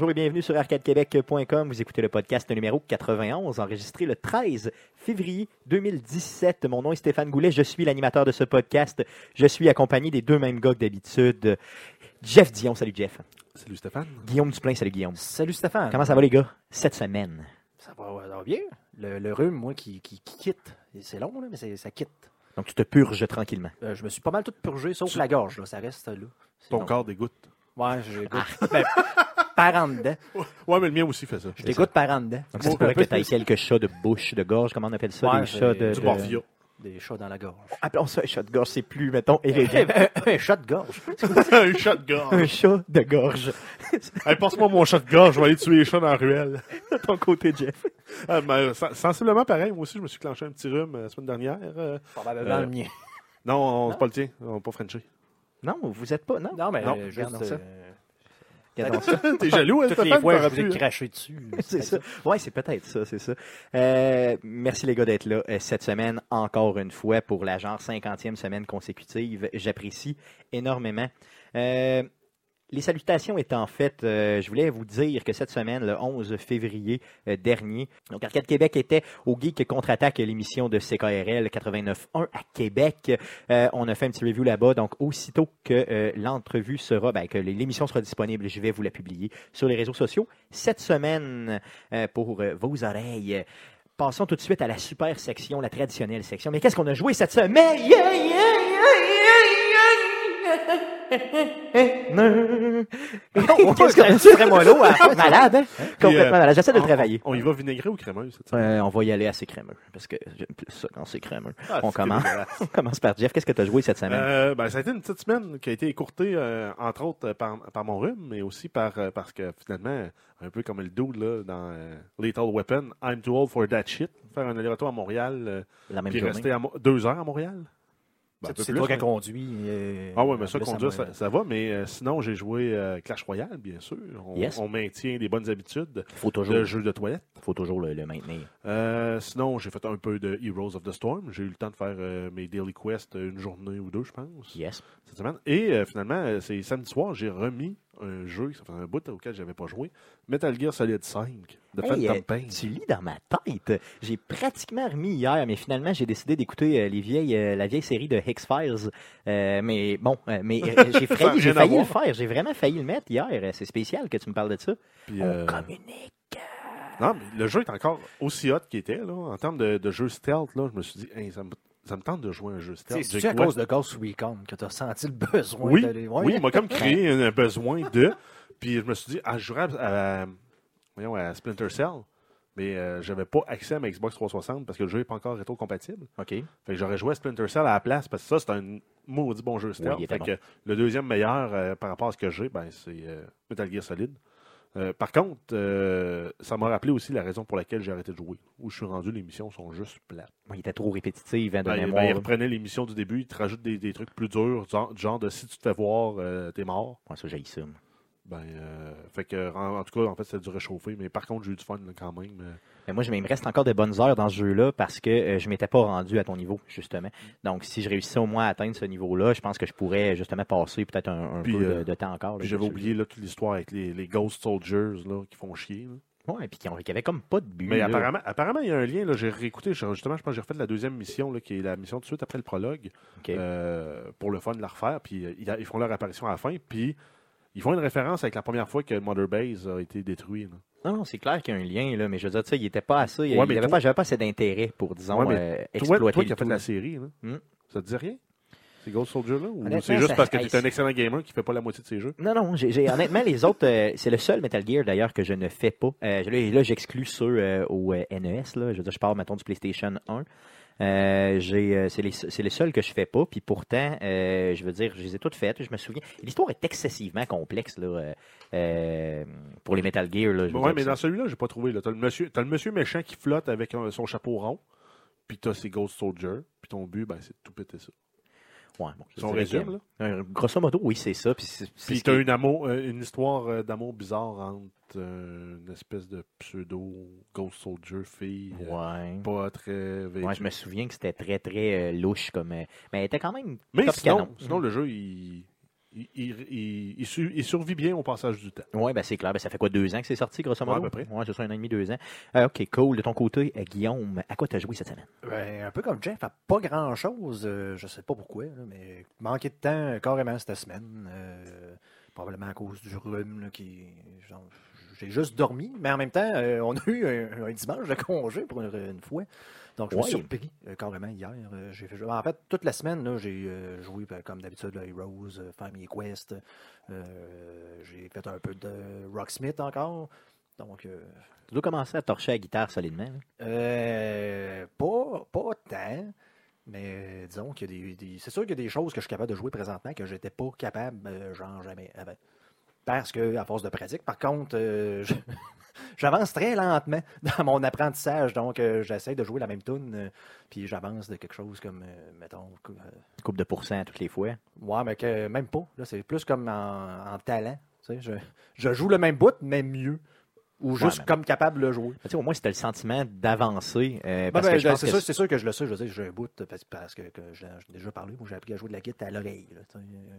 Bonjour et bienvenue sur arcadequebec.com. Vous écoutez le podcast numéro 91, enregistré le 13 février 2017. Mon nom est Stéphane Goulet, je suis l'animateur de ce podcast. Je suis accompagné des deux mêmes gars que d'habitude. Jeff Dion, salut Jeff. Salut Stéphane. Guillaume Duplain, salut Guillaume. Salut Stéphane. Comment ça va les gars, cette semaine? Ça va, ça va bien. Le, le rhume, moi, qui, qui, qui quitte. Et C'est long, là, mais c'est- ça quitte. Donc tu te purges tranquillement. Euh, je me suis pas mal tout purgé, sauf la gorge, là. Ça reste là. Ton long. corps dégoûte. Ouais, j'ai ben, par en dedans. Ouais, mais le mien aussi fait ça. Je dégoûte par en dedans. Donc c'est pourrait que quelques chats de bouche, de gorge, comment on appelle ça? Ouais, des chats de... c'est Du. Des chats dans la gorge. Appelons ça un chat de gorge, c'est plus, mettons, élégant. un chat de gorge. un chat de un gorge. chat de gorge. hey, passe-moi mon chat de gorge, je vais aller tuer les chats dans la ruelle. De ton côté, Jeff. Ah, mais, sen- sensiblement pareil, moi aussi, je me suis clenché un petit rhume euh, la semaine dernière. euh. Probablement Euh, le mien. non, on- c'est pas le tien, on n'a pas Frenché. Non, vous êtes pas, non? Non, mais non, euh, juste, regardons ça. Ça. T'es jaloux, hein, toutes les fois, je hein? craché dessus. C'est ça. Ouais, c'est peut-être ça, c'est ça. Euh, merci les gars d'être là euh, cette semaine, encore une fois, pour la genre 50e semaine consécutive. J'apprécie énormément. Euh, les salutations étant faites, euh, je voulais vous dire que cette semaine, le 11 février euh, dernier, donc Arcade Québec était au Geek Contre-Attaque, l'émission de CKRL 89.1 à Québec. Euh, on a fait un petit review là-bas, donc aussitôt que l'entrevue sera, ben, que l'émission sera disponible, je vais vous la publier sur les réseaux sociaux cette semaine pour vos oreilles. Passons tout de suite à la super section, la traditionnelle section. Mais qu'est-ce qu'on a joué cette semaine? Qu'est-ce qu'on a C'est très mollo. hein? Malade, hein? Complètement malade. J'essaie de on- travailler. On, y va vinaigré ou crémeux cette? Euh, on va y aller assez crémeux, parce que j'aime plus ça quand c'est crémeux. Ah, on commence. On commence par Jeff. Qu'est-ce que tu as joué cette semaine? Euh, ben, ça a été une petite semaine qui a été écourtée, euh, entre autres, euh, par, par mon rhume, mais aussi par, euh, parce que finalement, un peu comme le dude là, dans euh, Lethal Weapon, I'm too old for that shit. Faire un aller-retour à Montréal, euh, la même puis journée. rester à deux heures à Montréal. Ben, peu C'est toi qui mais- conduit. euh, Ah ouais, mais ça, conduire, ça, ça va. Mais euh, sinon, j'ai joué euh, Clash Royale, bien sûr. On, Yes. on maintient des bonnes habitudes faut toujours, de jeu de toilette. faut toujours le, le maintenir. Euh, sinon, j'ai fait un peu de Heroes of the Storm. J'ai eu le temps de faire mes daily quests euh, une journée ou deux, je pense, Yes. cette semaine. Et finalement, c'est samedi soir, j'ai remis un jeu, ça fait un bout auquel j'avais pas joué, Metal Gear Solid 5 de Hey, Phantom euh, Pain. Tu lis dans ma tête. J'ai pratiquement remis hier, mais finalement, j'ai décidé d'écouter euh, les vieilles, euh, la vieille série de X-Files. Euh, mais bon, mais j'ai failli, j'ai le faire. J'ai vraiment failli le mettre hier. C'est spécial que tu me parles de ça. Puis, On communique. non, mais le jeu est encore aussi hot qu'il était. Là, en termes de, de jeu stealth, là, je me suis dit, Hey, ça, me, ça me tente de jouer un jeu stealth. C'est à cause de Ghost Recon que tu as senti le besoin Oui, d'aller. Ouais. oui, il m'a comme créé un, besoin de. Puis je me suis dit, ah, je jouerais à, à- voyons, à Splinter Cell, mais euh, j'avais pas accès à ma Xbox 360 parce que le jeu n'est pas encore rétro-compatible. OK. Fait que j'aurais joué à Splinter Cell à la place parce que ça, c'est un maudit bon jeu stealth. Oui, fait que le deuxième meilleur euh, par rapport à ce que j'ai, ben, c'est euh, Metal Gear Solid. Euh, par contre, euh, ça m'a rappelé aussi la raison pour laquelle j'ai arrêté de jouer. Où je suis rendu, les missions sont juste plates. Il était trop répétitif hein, de Ben, il- mémoire. ben, il reprenait les missions du début, il te rajoute des, des trucs plus durs, genre, genre de si tu te fais voir, euh, t'es mort. Ouais, ça, j'ai ça. Ben, euh, fait que, en, en tout cas, en fait, c'était du réchauffé, mais par contre, j'ai eu du fun là, quand même. euh. Mais moi, je, il me reste encore de bonnes heures dans ce jeu-là parce que euh, je m'étais pas rendu à ton niveau, justement. Donc, si je réussissais au moins à atteindre ce niveau-là, je pense que je pourrais justement passer peut-être un, un Puis, peu de, euh, de temps encore. Puis j'avais oublié là, toute l'histoire avec les, les Ghost Soldiers là, qui font chier. là. Ouais, puis qui, avait comme pas de but. Mais là. apparemment, apparemment, il y a un lien. là, J'ai réécouté, justement, je pense que j'ai refait la deuxième mission, là, qui est la mission tout de suite après le prologue, euh, pour le fun de la refaire. Puis ils, ils font leur apparition à la fin. Puis ils font une référence avec la première fois que Mother Base a été détruit. là. Non, non, c'est clair qu'il y a un lien, là, mais je veux dire, tu sais, il était pas assez. Ouais, il avait toi- pas, j'avais pas assez d'intérêt pour, disons, Ouais, euh, Toi, exploiter toi le qui as fait la là. série, là, Hmm? ça te dit rien? Ces Ghost Soldiers-là? Ou Honnêtement, c'est juste ça- parce que tu es un c'est- excellent gamer qui fait pas la moitié de ses jeux? Non, non, j'ai, honnêtement, les autres, euh, c'est le seul Metal Gear d'ailleurs que je ne fais pas. Euh, là, là, j'exclus ceux euh, au NES, là. Je veux dire, je parle, mettons, du PlayStation 1. Euh, j'ai, euh, c'est, les, c'est le seul que je fais pas, puis pourtant, euh, je veux dire, je les ai toutes faites, je me souviens. L'histoire est excessivement complexe là, pour les Metal Gear. Là, Ouais, mais dans celui-là, j'ai pas trouvé. Là. T'as, le monsieur, t'as le monsieur méchant qui flotte avec son chapeau rond, puis t'as ses Ghost Soldiers, puis ton but, ben, c'est de tout péter ça. Ouais, bon, je Si on dirais résume, que- là. Euh, grosso modo, oui, c'est ça. Puis, c'est, c'est Puis ce t'as qui- une, amour, euh, une histoire euh, d'amour bizarre entre euh, une espèce de pseudo Ghost Soldier fille. euh, Ouais. Pas très vêtue. Ouais, je me souviens que c'était très, très euh, louche comme. euh, mais elle était quand même. Mais top sinon, canon. sinon, le jeu, il, il, il- il- il su- il survit bien au passage du temps. Oui, ben c'est clair. Ben, ça fait quoi, deux ans que c'est sorti, grosso modo? Ouais, à peu près. Ouais, c'est ça, un an et demi, deux ans. Euh, OK, cool. De ton côté, euh, Guillaume, à quoi tu as joué cette semaine? Ben, un peu comme Jeff, à pas grand chose. je sais pas pourquoi, là, mais manqué de temps euh, carrément cette semaine. euh, probablement à cause du rhume là, qui. genre, j'ai juste dormi, mais en même temps, euh, on a eu un, un dimanche de congé pour une, une fois. Donc, je me suis surpris euh, carrément hier. Euh, j'ai fait- en fait, toute la semaine, là, j'ai euh, joué ben, comme d'habitude à Heroes, Family Quest. j'ai fait un peu de Rocksmith encore. Donc, euh, Tu dois commencer à torcher la guitare solidement. euh, pas, pas tant, mais disons qu'il y a des, des- C'est sûr qu'il y a des choses que je suis capable de jouer présentement que j'étais pas capable, genre jamais avant. Parce que, à force de pratique, par contre, je- j'avance très lentement dans mon apprentissage. Donc, euh, j'essaie de jouer la même tune, euh, puis j'avance de quelque chose comme, euh, mettons, euh, Coupe de pourcents toutes les fois. ouais, mais que même pas. Là, c'est plus comme en, en talent. tu sais, Je, je joue le même bout, mais mieux. Ou juste comme capable de le jouer. Sais, au moins, c'était le sentiment d'avancer. euh, Ben, ben, c'est sûr, c'est sûr que je le sais. Je veux dire, j'ai un bout parce, parce que, que j'ai déjà parlé. Moi, j'ai appris à jouer de la guitare à l'oreille. sais,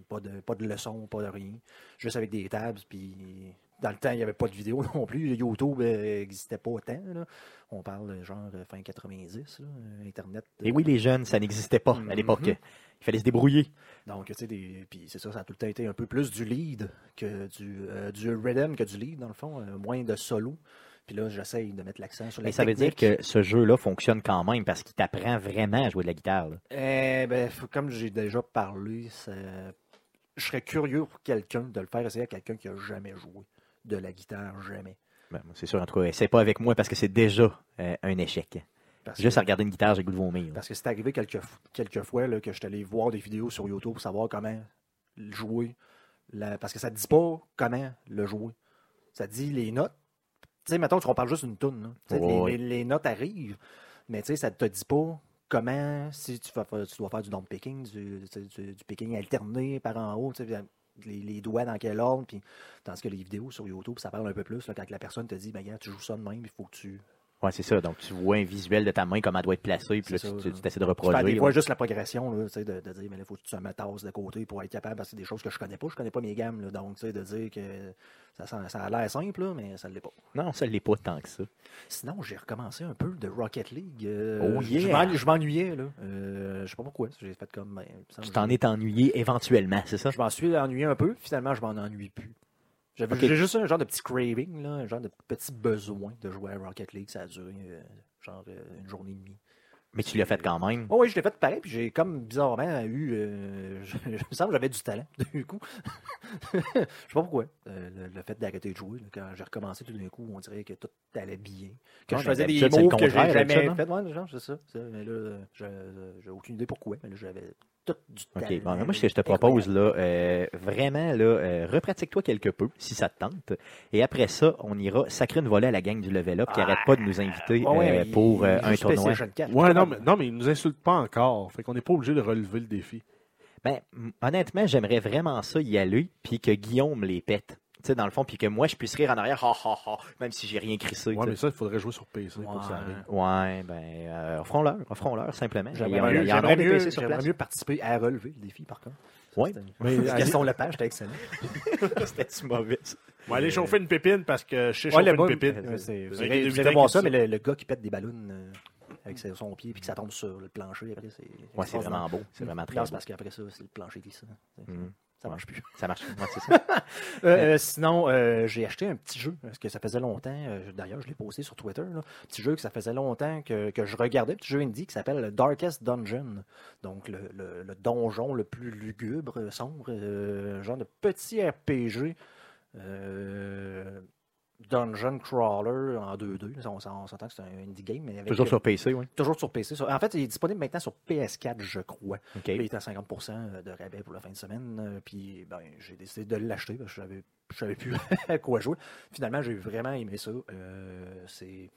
Pas de, pas de leçons, pas de rien. Juste avec des tabs. Puis dans le temps, il n'y avait pas de vidéo non plus. YouTube n'existait pas autant. là. On parle de genre euh, fin 90, là, euh, Internet. euh, Et oui, les jeunes, ça n'existait pas à l'époque. Mhm. Il fallait se débrouiller. Donc, tu sais, des- puis c'est ça, ça a tout le temps été un peu plus du lead que du, euh, du rhythm que du lead, dans le fond. euh, moins de solo. Puis là, j'essaye de mettre l'accent sur la Mais ça veut dire que ce jeu-là fonctionne quand même parce qu'il t'apprend vraiment à jouer de la guitare. là. Eh ben, comme j'ai déjà parlé, ça- je serais curieux pour quelqu'un de le faire essayer à quelqu'un qui a jamais joué de la guitare, jamais. Ben, c'est sûr, en tout cas, essaie pas avec moi parce que c'est déjà euh, un échec. Parce Juste que, à regarder une guitare, j'ai le goût de vomir. parce que c'est arrivé quelques, quelques fois là, que je suis allé voir des vidéos sur YouTube pour savoir comment le jouer. La- parce que ça ne dit pas comment le jouer. Ça dit les notes. Tu sais, mettons qu'on parle juste d'une toune. là. Les, notes arrivent, mais tu sais, ça ne te dit pas comment, si tu, fais- tu dois faire du down picking, du, du- du picking alterné par en haut, tu sais, les, doigts dans quel ordre, puis tandis que les vidéos sur YouTube, ça parle un peu plus quand la personne te dit, ben, gars, tu joues ça de même, il faut que tu, Ouais, c'est ça. Donc, tu vois un visuel de ta main, comment elle doit être placée, puis là, tu, ça, tu, tu essaies de Tu reproduire. fois ouais. juste la progression, là, tu sais, de, de dire, mais là, il faut que tu te mettes tasse de côté pour être capable, parce que c'est des choses que je connais pas, je connais pas mes gammes, là, donc, tu sais, de dire que ça, ça a l'air simple, là, mais ça ne l'est pas. Non, ça ne l'est pas tant que ça. Sinon, j'ai recommencé un peu de Rocket League. euh, Oh je yeah! m'ennu- Je m'ennuyais, là. Euh, je sais pas pourquoi, j'ai fait comme... ben, me Tu t'en es ennuyé éventuellement, c'est ça? Je m'en suis ennuyé un peu, finalement, je m'en ennuie plus. J'avais- juste un genre de petit craving, là, un genre de petit besoin de jouer à Rocket League, ça a duré euh, genre euh, une journée et demie. Mais tu l'as fait quand même. Oh oui, je l'ai fait pareil, puis j'ai comme bizarrement eu. euh, je, je me semble que j'avais du talent, du coup. je sais pas pourquoi. Euh, le, le fait d'arrêter de jouer, là, quand j'ai recommencé tout d'un coup, on dirait que tout allait bien. Que Ouais, je faisais des mots que j'ai jamais d'habitude, fait. Ouais, genre, c'est ça, ça. Mais là, je- j'ai aucune idée pourquoi, mais là, j'avais tout du talent. OK. Bon, moi, ce que je te propose, là, euh, vraiment, là, euh, repratique-toi quelque peu, si ça te tente. Et après ça, on ira sacrer une volée à la gang du Level Up qui Ah. arrête pas de nous inviter Ouais, euh, mais pour il- il un tournoi. PlayStation 4. Ouais, non, mais, non, mais ils nous insultent pas encore. Fait qu'on n'est pas obligé de relever le défi. Ben, honnêtement, j'aimerais vraiment ça y aller, puis que Guillaume les pète. Tu sais, dans le fond, puis que moi, je puisse rire en arrière, ha, ha, ha, même si j'ai rien crissé. Ouais, mais ça, il faudrait jouer sur PC pour Ouais. que ça arrive. Ouais, ben, euh, offrons-leur, offrons-leur, simplement. Il y J'aimerais mieux, mieux- mieux participer à relever le défi, par contre. Ouais. Mais Gaston Lepage, c'était excellent. C'était mauvais. va aller chauffer une pépine parce que je sais chauffer une pépine. euh, c'est- Vous mutants voir ça, mais le, le gars qui pète des ballons euh, avec son pied puis que ça tombe sur le plancher, après, c'est. Ouais, c'est vraiment beau. C'est vraiment très beau. parce qu'après ça, c'est le plancher qui ça. Marche plus. Ça marche. Ouais, ça. Euh, euh, sinon, euh, j'ai acheté un petit jeu, parce que ça faisait longtemps, euh, d'ailleurs, je l'ai posté sur Twitter, là, un petit jeu que ça faisait longtemps que, que je regardais, un petit jeu indie qui s'appelle Darkest Dungeon. Donc, le, le- le donjon le plus lugubre, sombre, genre de petit RPG. Euh, Dungeon Crawler en 2-2. On, s'en- on s'entend que c'est un indie game, mais avec, Toujours sur PC, oui. toujours sur PC. En fait, il est disponible maintenant sur PS4, je crois. Il est à 50% de rabais pour la fin de semaine. euh, Puis ben, j'ai décidé de l'acheter parce que je savais, plus à quoi jouer. Finalement, j'ai vraiment aimé ça. Euh, c'est,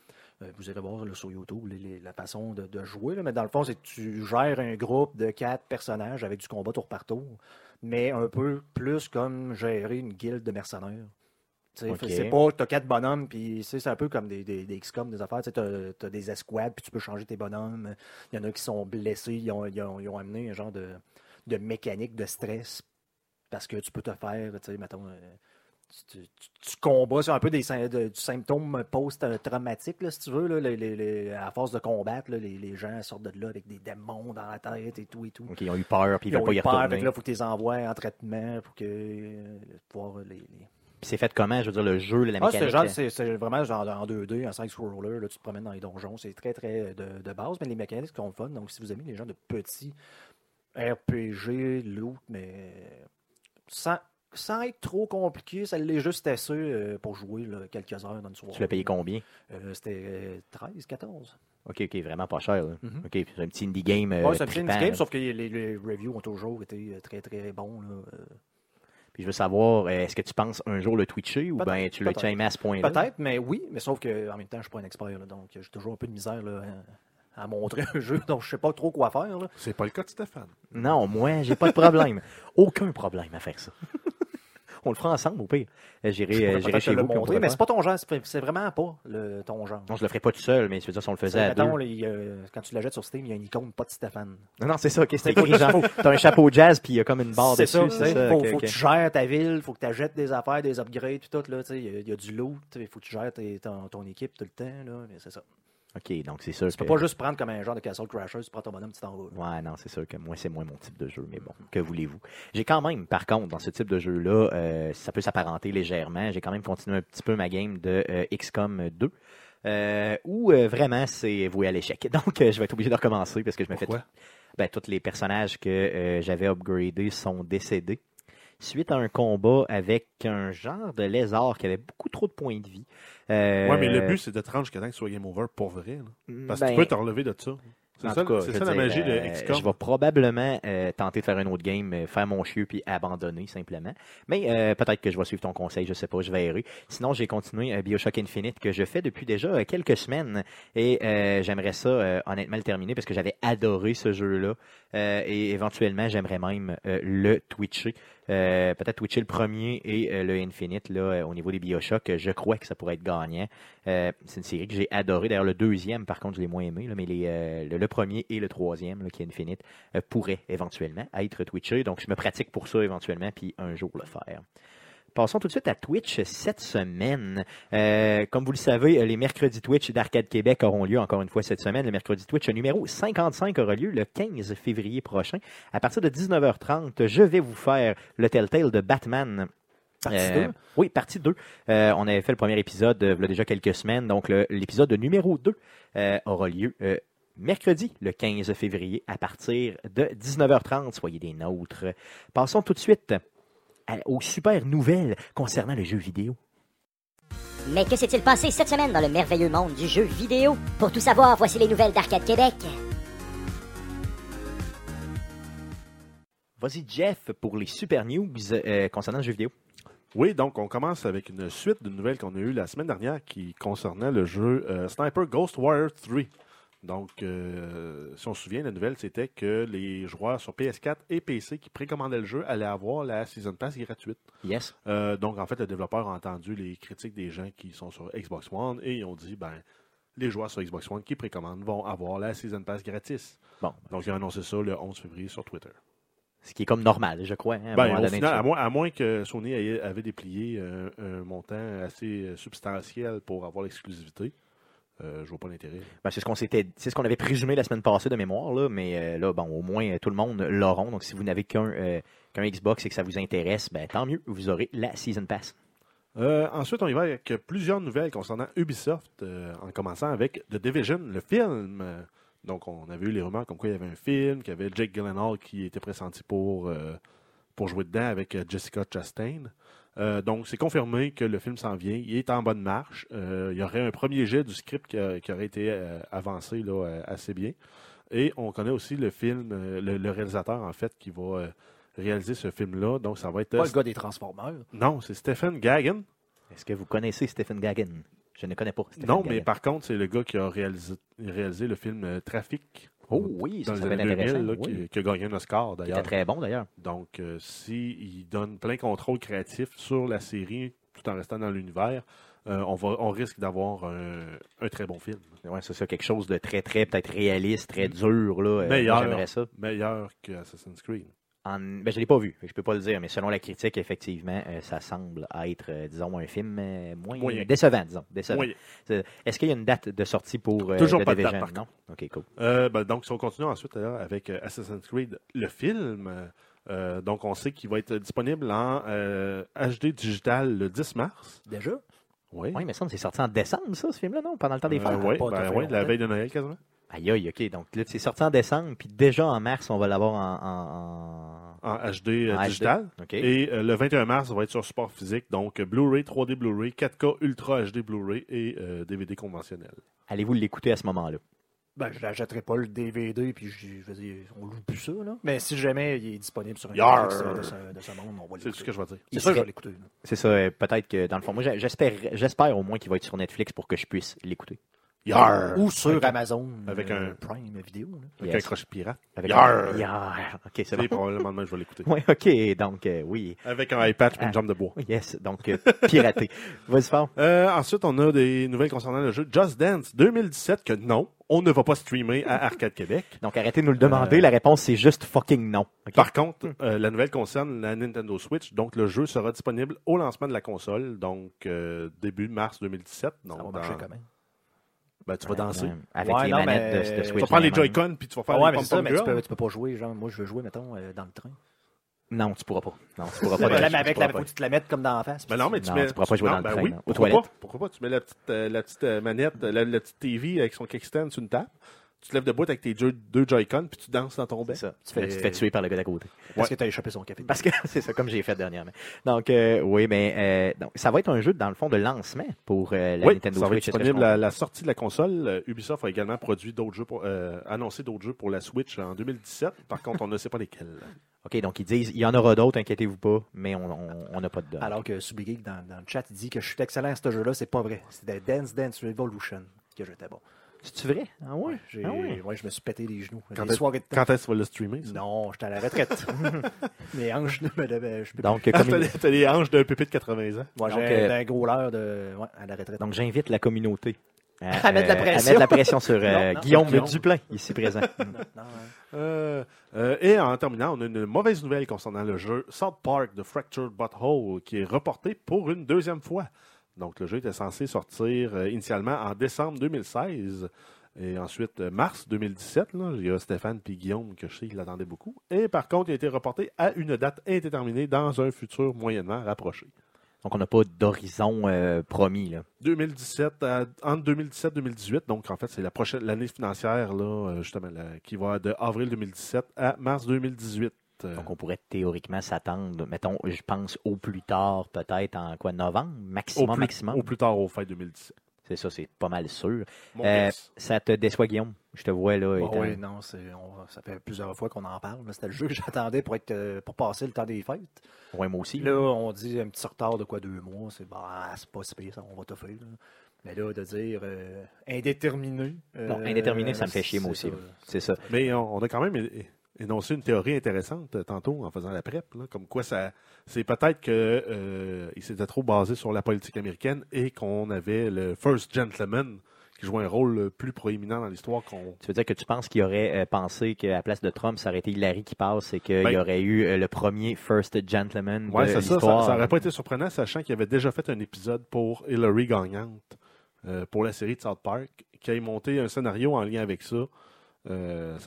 euh, vous irez voir là, sur YouTube les- les- la façon de, de jouer. là. mais dans le fond, c'est que tu gères un groupe de quatre personnages avec du combat tour par tour, mais un peu plus comme gérer une guilde de mercenaires. C'est pas, t'as quatre bonhommes, puis c'est un peu comme des, des, des XCOM, des affaires. Tu as, des escouades, puis tu peux changer tes bonhommes. Il y en a qui sont blessés, ils ont, ils ont, ils ont amené un genre de, de mécanique de stress parce que tu peux te faire, tu sais, mettons, euh, tu, tu- tu combats sur un peu des de- du symptôme post-traumatique, si tu veux. Là, les- les- à force de combattre, là, les, les gens sortent de là avec des démons dans la tête et tout et tout. Ils ont eu peur, puis ils Ils veulent ont pas eu y peur, fait retourner. que là, il faut que tu les envoies en traitement pour que euh, pouvoir les- les, c'est fait comment, je veux dire, le jeu, la ah, mécanique? c'est c'est vraiment genre en 2D, un side-scroller. Là, tu te promènes dans les donjons. C'est très, très de, de base, mais les mécaniques sont fun. Donc, si vous aimez les gens de petits RPG, loot, mais sans, sans être trop compliqué, ça l'est juste assez euh, pour jouer là, quelques heures dans une soirée. Tu l'as payé combien? Euh, C'était euh, 13, 14. OK, OK, vraiment pas cher. là. Mhm. OK, c'est un petit indie game. euh, ouais, c'est un petit indie game, sauf que les, les reviews ont toujours été euh, très, très bons. Là. Puis je veux savoir, euh, est-ce que tu penses un jour le twitcher ou bien tu l'as peut-être. aimé à ce point-là? Peut-être, mais oui, mais sauf que en même temps, je suis pas un expert, là, donc j'ai toujours un peu de misère là, à, à montrer un jeu, donc je sais pas trop quoi faire. là. C'est pas le cas de Stéphane. Non, moi, j'ai pas de problème. Aucun problème à faire ça. On le fera ensemble, au pire. Euh, J'irai euh, chez vous. montrer, mais c'est pas ton genre, c'est vraiment pas le, ton genre. Non, je le ferai pas tout seul, mais je veux dire, si on le faisait à deux. Euh, quand tu la jettes sur Steam, il y a une icône pas de Stéphane. Non, non, c'est ça, ok, c'est écrit genre, t'as un chapeau jazz, puis il y a comme une barre dessus. c'est ça, faut, que tu gères ta ville, faut que tu achètes des affaires, des upgrades, tout, tout là, tu sais, il y a- du loot, il faut que tu gères ton, équipe tout le temps, là, c'est ça. Ok, donc c'est sûr Tu peux pas juste prendre comme un genre de Castle Crashers, tu prends ton bonhomme, tu t'en vas. Ouais, non, c'est sûr que moi, c'est moins mon type de jeu, mais bon, que voulez-vous. J'ai quand même, par contre, dans ce type de jeu-là, euh, ça peut s'apparenter légèrement, j'ai quand même continué un petit peu ma game de euh, XCOM 2, euh, où vraiment c'est voué à l'échec. Donc, je vais être obligé de recommencer parce que je me fais... Ben, tous les personnages que j'avais upgradés sont décédés. Suite à un combat avec un genre de lézard qui avait beaucoup trop de points de vie. Euh, Ouais, mais le but, c'est de te rendre jusqu'à temps que tu sois game over pour vrai. là. Parce que ben, tu peux te relever de ça. C'est ça, cas, ça la magie euh, de XCOM. Je vais probablement euh, tenter de faire un autre game, euh, faire mon chieux puis abandonner simplement. Mais euh, peut-être que je vais suivre ton conseil, je sais pas, je verrai. Sinon, j'ai continué Bioshock Infinite que je fais depuis déjà quelques semaines et j'aimerais ça honnêtement le terminer parce que j'avais adoré ce jeu-là et éventuellement j'aimerais même le twitcher. Euh, peut-être twitcher le premier et euh, le Infinite là, euh, au niveau des Bioshock. euh, Je crois que ça pourrait être gagnant. C'est une série que j'ai adoré. D'ailleurs, le deuxième, par contre, je l'ai moins aimé, là, mais le, le premier et le troisième, là, qui est Infinite, pourraient éventuellement être twitchés. Donc, je me pratique pour ça éventuellement, puis un jour le faire. Passons tout de suite à Twitch cette semaine. Euh, comme vous le savez, les mercredis Twitch d'Arcade Québec auront lieu encore une fois cette semaine. Le mercredi Twitch numéro 55 aura lieu le 15 février prochain. À partir de 19h30, je vais vous faire le Telltale de Batman Partie euh, deux? Oui, partie 2. Euh, on avait fait le premier épisode euh, il y a déjà quelques semaines. Donc, l'épisode numéro 2 euh, aura lieu mercredi, le 15 février, à partir de 19h30. Soyez des nôtres. Passons tout de suite à- aux super nouvelles concernant le jeu vidéo. Mais que s'est-il passé cette semaine dans le merveilleux monde du jeu vidéo? Pour tout savoir, voici les nouvelles d'Arcade Québec. Vas-y, Jeff, pour les super news euh, concernant le jeu vidéo. Oui, donc on commence avec une suite de nouvelles qu'on a eues la semaine dernière qui concernait le jeu euh, Sniper Ghost Warrior 3. Donc, euh, si on se souvient, la nouvelle, c'était que les joueurs sur PS4 et PC qui précommandaient le jeu allaient avoir la Season Pass gratuite. Yes. Euh, donc, en fait, le développeur a entendu les critiques des gens qui sont sur Xbox One et ils ont dit, ben, les joueurs sur Xbox One qui précommandent vont avoir la Season Pass gratis. Bon, Donc, ils ont annoncé ça le 11 février sur Twitter. ce qui est comme normal, je crois. hein, à Ben, au final, à moins, à moins que Sony ait- avait déplié euh, un montant assez substantiel pour avoir l'exclusivité, euh, je vois pas l'intérêt. Ben, c'est ce qu'on s'était, c'est ce qu'on avait présumé la semaine passée de mémoire, là, mais euh, là, bon, au moins euh, tout le monde l'auront. Donc, si vous n'avez qu'un euh, qu'un Xbox et que ça vous intéresse, ben tant mieux, vous aurez la Season Pass. Ensuite, on y va avec plusieurs nouvelles concernant Ubisoft, en commençant avec The Division, le film. Donc, on avait eu les rumeurs comme quoi il y avait un film, qu'il y avait Jake Gyllenhaal qui était pressenti pour, pour jouer dedans avec Jessica Chastain. Euh, donc, c'est confirmé que le film s'en vient. Il est en bonne marche. Euh, il y aurait un premier jet du script qui, a- qui aurait été euh, avancé là, assez bien. Et on connaît aussi le film, le, le réalisateur, en fait, qui va euh, réaliser ce film-là. Donc, ça va être... Pas le gars des Transformers. Non, c'est Stephen Gagan. Est-ce que vous connaissez Stephen Gaghan Je ne connais pas. Stephen Non, mais par contre, c'est le gars qui a réalisé, réalisé le film Trafic. Oh oui, ça, dans ça les va années être 2000, intéressant. là, oui. qui, qui a gagné un Oscar d'ailleurs. très bon d'ailleurs. Donc, euh, s'il donne plein contrôle créatif sur la série tout en restant dans l'univers, euh, on, va, on risque d'avoir un, un très bon film. Ouais, c'est ça, quelque chose de très, très, peut-être réaliste, très dur. Là. Euh, Meilleur. ça. Meilleur que Assassin's Creed. En... Ben, je l'ai pas vu, je peux pas le dire, mais selon la critique, effectivement, euh, ça semble être, euh, disons, un film euh, moins Moyen. décevant, disons. décevant. Est-ce qu'il y a une date de sortie pour euh, Toujours The pas de date, Division? par non? OK, cool. Euh, ben, donc, si on continue ensuite là, avec euh, Assassin's Creed, le film, donc on sait qu'il va être disponible en euh, HD digital le 10 mars. Déjà? Oui. Oui, mais ça, c'est sorti en décembre, ça, ce film-là, non? Pendant le temps des Euh, fêtes? oui, pas ben, ouais, la veille de Noël quasiment. Aïe, aïe, OK. Donc, là, c'est sorti en décembre, puis déjà en mars, on va l'avoir en... en, En HD euh, en- HD. digital. OK. Et euh, le 21 mars, ça va être sur support physique, donc euh, Blu-ray, 3D Blu-ray, 4K Ultra HD Blu-ray et euh, DVD conventionnel. Allez-vous l'écouter à ce moment-là? Ben, je n'achèterai pas le DVD, puis je, je veux dire, on loue plus ça, là. Mais si jamais il est disponible sur un Yarr! Netflix, euh, de, ce, de ce monde, on va C'est l'écouter. ce que je vais dire. C'est ça que je vais l'écouter. C'est ça, euh, peut-être que dans le fond, moi j'espère au moins qu'il va être sur Netflix pour que je puisse l'écouter. Yarr! Ou sur Avec un- Amazon avec euh, un- Prime Vidéo. là. Avec Yes. un crochet pirate. Avec Yarr! Yarr! Ok, c'est bon. probablement demain, je vais l'écouter. Oui, ok, donc euh, oui. Avec un iPad et Ah. une jambe de bois. Yes, donc euh, piraté. Vas-y fort. Euh, ensuite, on a des nouvelles concernant le jeu Just Dance 2017 que non, on ne va pas streamer à Arcade Québec. Donc arrêtez de nous le demander, Euh, la réponse c'est juste fucking non. Par contre, euh, la nouvelle concerne la Nintendo Switch, donc le jeu sera disponible au lancement de la console, donc euh, début mars 2017. Donc, Ça va marcher dans- quand même. Ben, tu vas danser. Avec Ouais, les non, manettes mais- de, Switch. Tu vas prendre les. Joy-Con puis tu vas faire ouais, les mais ça, pom-pom mais tu peux, tu peux pas jouer. Genre, moi, je veux jouer, mettons, euh, dans le train. Non, tu pourras pas. Non, tu pourras pas. là, mais avec la faut que tu te la mettes comme dans la face. Ben non, mais tu Non, mets. tu pourras pas jouer non, dans le ben train, oui, non. Aux pourquoi toilettes. pas? Pourquoi pas? Tu mets la petite, euh, la petite euh, manette, la, la petite TV avec son kickstand sur une table. Tu te lèves debout avec tes deux, deux Joy-Con puis tu danses dans ton C'est ça. Tu, fais, tu te fais tuer par le gars d'à côté. Parce que tu as échappé son café. Parce que c'est ça, comme j'ai fait dernièrement. Donc, euh, oui, mais euh, donc, ça va être un jeu, dans le fond, de lancement pour euh, la Oui, Nintendo ça va Switch. disponible à comprends? la sortie de la console. Euh, Ubisoft a également produit d'autres jeux, pour, euh, annoncé d'autres jeux pour la Switch en 2017. Par contre, on ne sait pas lesquels. OK, donc ils disent, il y en aura d'autres, inquiétez-vous pas, mais on on- on n'a pas de données. Alors que Subigeek, dans, dans le chat, il dit que je suis excellent à ce jeu-là. C'est pas vrai. C'est de Dance Dance Revolution que j'étais bon. C'est-tu vrai? Ah ouais? Ah ouais? ouais, je me suis pété les genoux. Quand soirées de est-ce que tu vas le streamer? ça? Non, j'étais à la retraite. Mes hanches ne me devaient. Je peux Donc, comme t'as, il- les- t'as les hanches d'un pépé de 80 ans. Moi, j'ai euh, un gros leurre de. Ouais, à la retraite. donc j'invite la communauté à, À mettre la euh, pression. à mettre la pression sur euh, Non, non, Guillaume Guillaume. Duplain, ici présent. Non, non, hein. Euh, euh, et en terminant, on a une mauvaise nouvelle concernant le jeu South Park The Fractured Butthole qui est reporté pour une deuxième fois. Donc le jeu était censé sortir euh, initialement en décembre 2016 et ensuite euh, mars 2017. là. il y a Stéphane et Guillaume que je sais qu'ils l'attendaient beaucoup. Et par contre, il a été reporté à une date indéterminée dans un futur moyennement rapproché. Donc, on n'a pas d'horizon euh, promis. Là. 2017 à- entre 2017 et 2018. Donc, en fait, c'est la prochaine l'année financière, là, justement, qui va de avril 2017 à mars 2018. Euh, Donc, on pourrait théoriquement s'attendre, mettons, je pense au plus tard, peut-être en quoi, novembre, maximum, au, plus, maximum? au plus tard au fin 2017. C'est ça, c'est pas mal sûr. Euh, ça te déçoit, Guillaume? Je te vois là. Bon, étant- oui, non, c'est, on- ça fait plusieurs fois qu'on en parle. mais C'était le jeu que j'attendais pour, être, euh, pour passer le temps des fêtes. Ouais, moi aussi. Là, on dit un petit retard de quoi deux mois. C'est bah, c'est pas si pire, ça, on va te faire. Mais là, de dire euh, indéterminé. Non, indéterminé, ça me fait chier, moi aussi. C'est ça. Mais on, on a quand même énoncé une théorie intéressante euh, tantôt en faisant la prep, là, comme quoi ça, c'est peut-être que euh, s'était trop basé sur la politique américaine et qu'on avait le First Gentleman qui jouait un rôle plus proéminent dans l'histoire qu'on Tu veux dire que tu penses qu'il aurait euh, pensé qu'à la place de Trump, ça aurait été Hillary qui passe et qu'il Ben- y aurait eu euh, le premier First Gentleman Ouais, de c'est ça, ça. n'aurait pas été surprenant, sachant qu'il avait déjà fait un épisode pour Hillary gagnante euh, pour la série de South Park, qui a monté un scénario en lien avec ça. Ça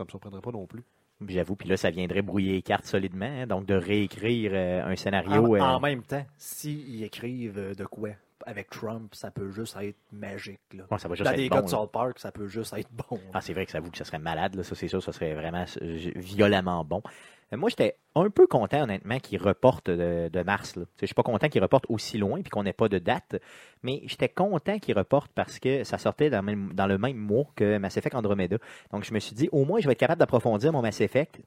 me surprendrait pas non plus. J'avoue, puis là, ça viendrait brouiller les cartes solidement. hein, donc, de réécrire euh, un En, scénario. euh, en même temps, s'ils écrivent euh, de quoi? Avec Trump, ça peut juste être magique. Là. ouais, ça va juste Dans être des bon, cas de. South Park, ça peut juste être bon. Ah, c'est vrai que ça vous que ça serait malade, là. ça c'est sûr, ça serait vraiment violemment bon. Euh, Moi, j'étais un peu content, honnêtement, qu'il reporte de, de mars. Je suis pas content qu'il reporte aussi loin puis qu'on n'ait pas de date, mais j'étais content qu'il reporte parce que ça sortait dans, le même- dans le même mois que Mass Effect Andromeda. Donc, je me suis dit, au moins, je vais être capable d'approfondir mon Mass Effect,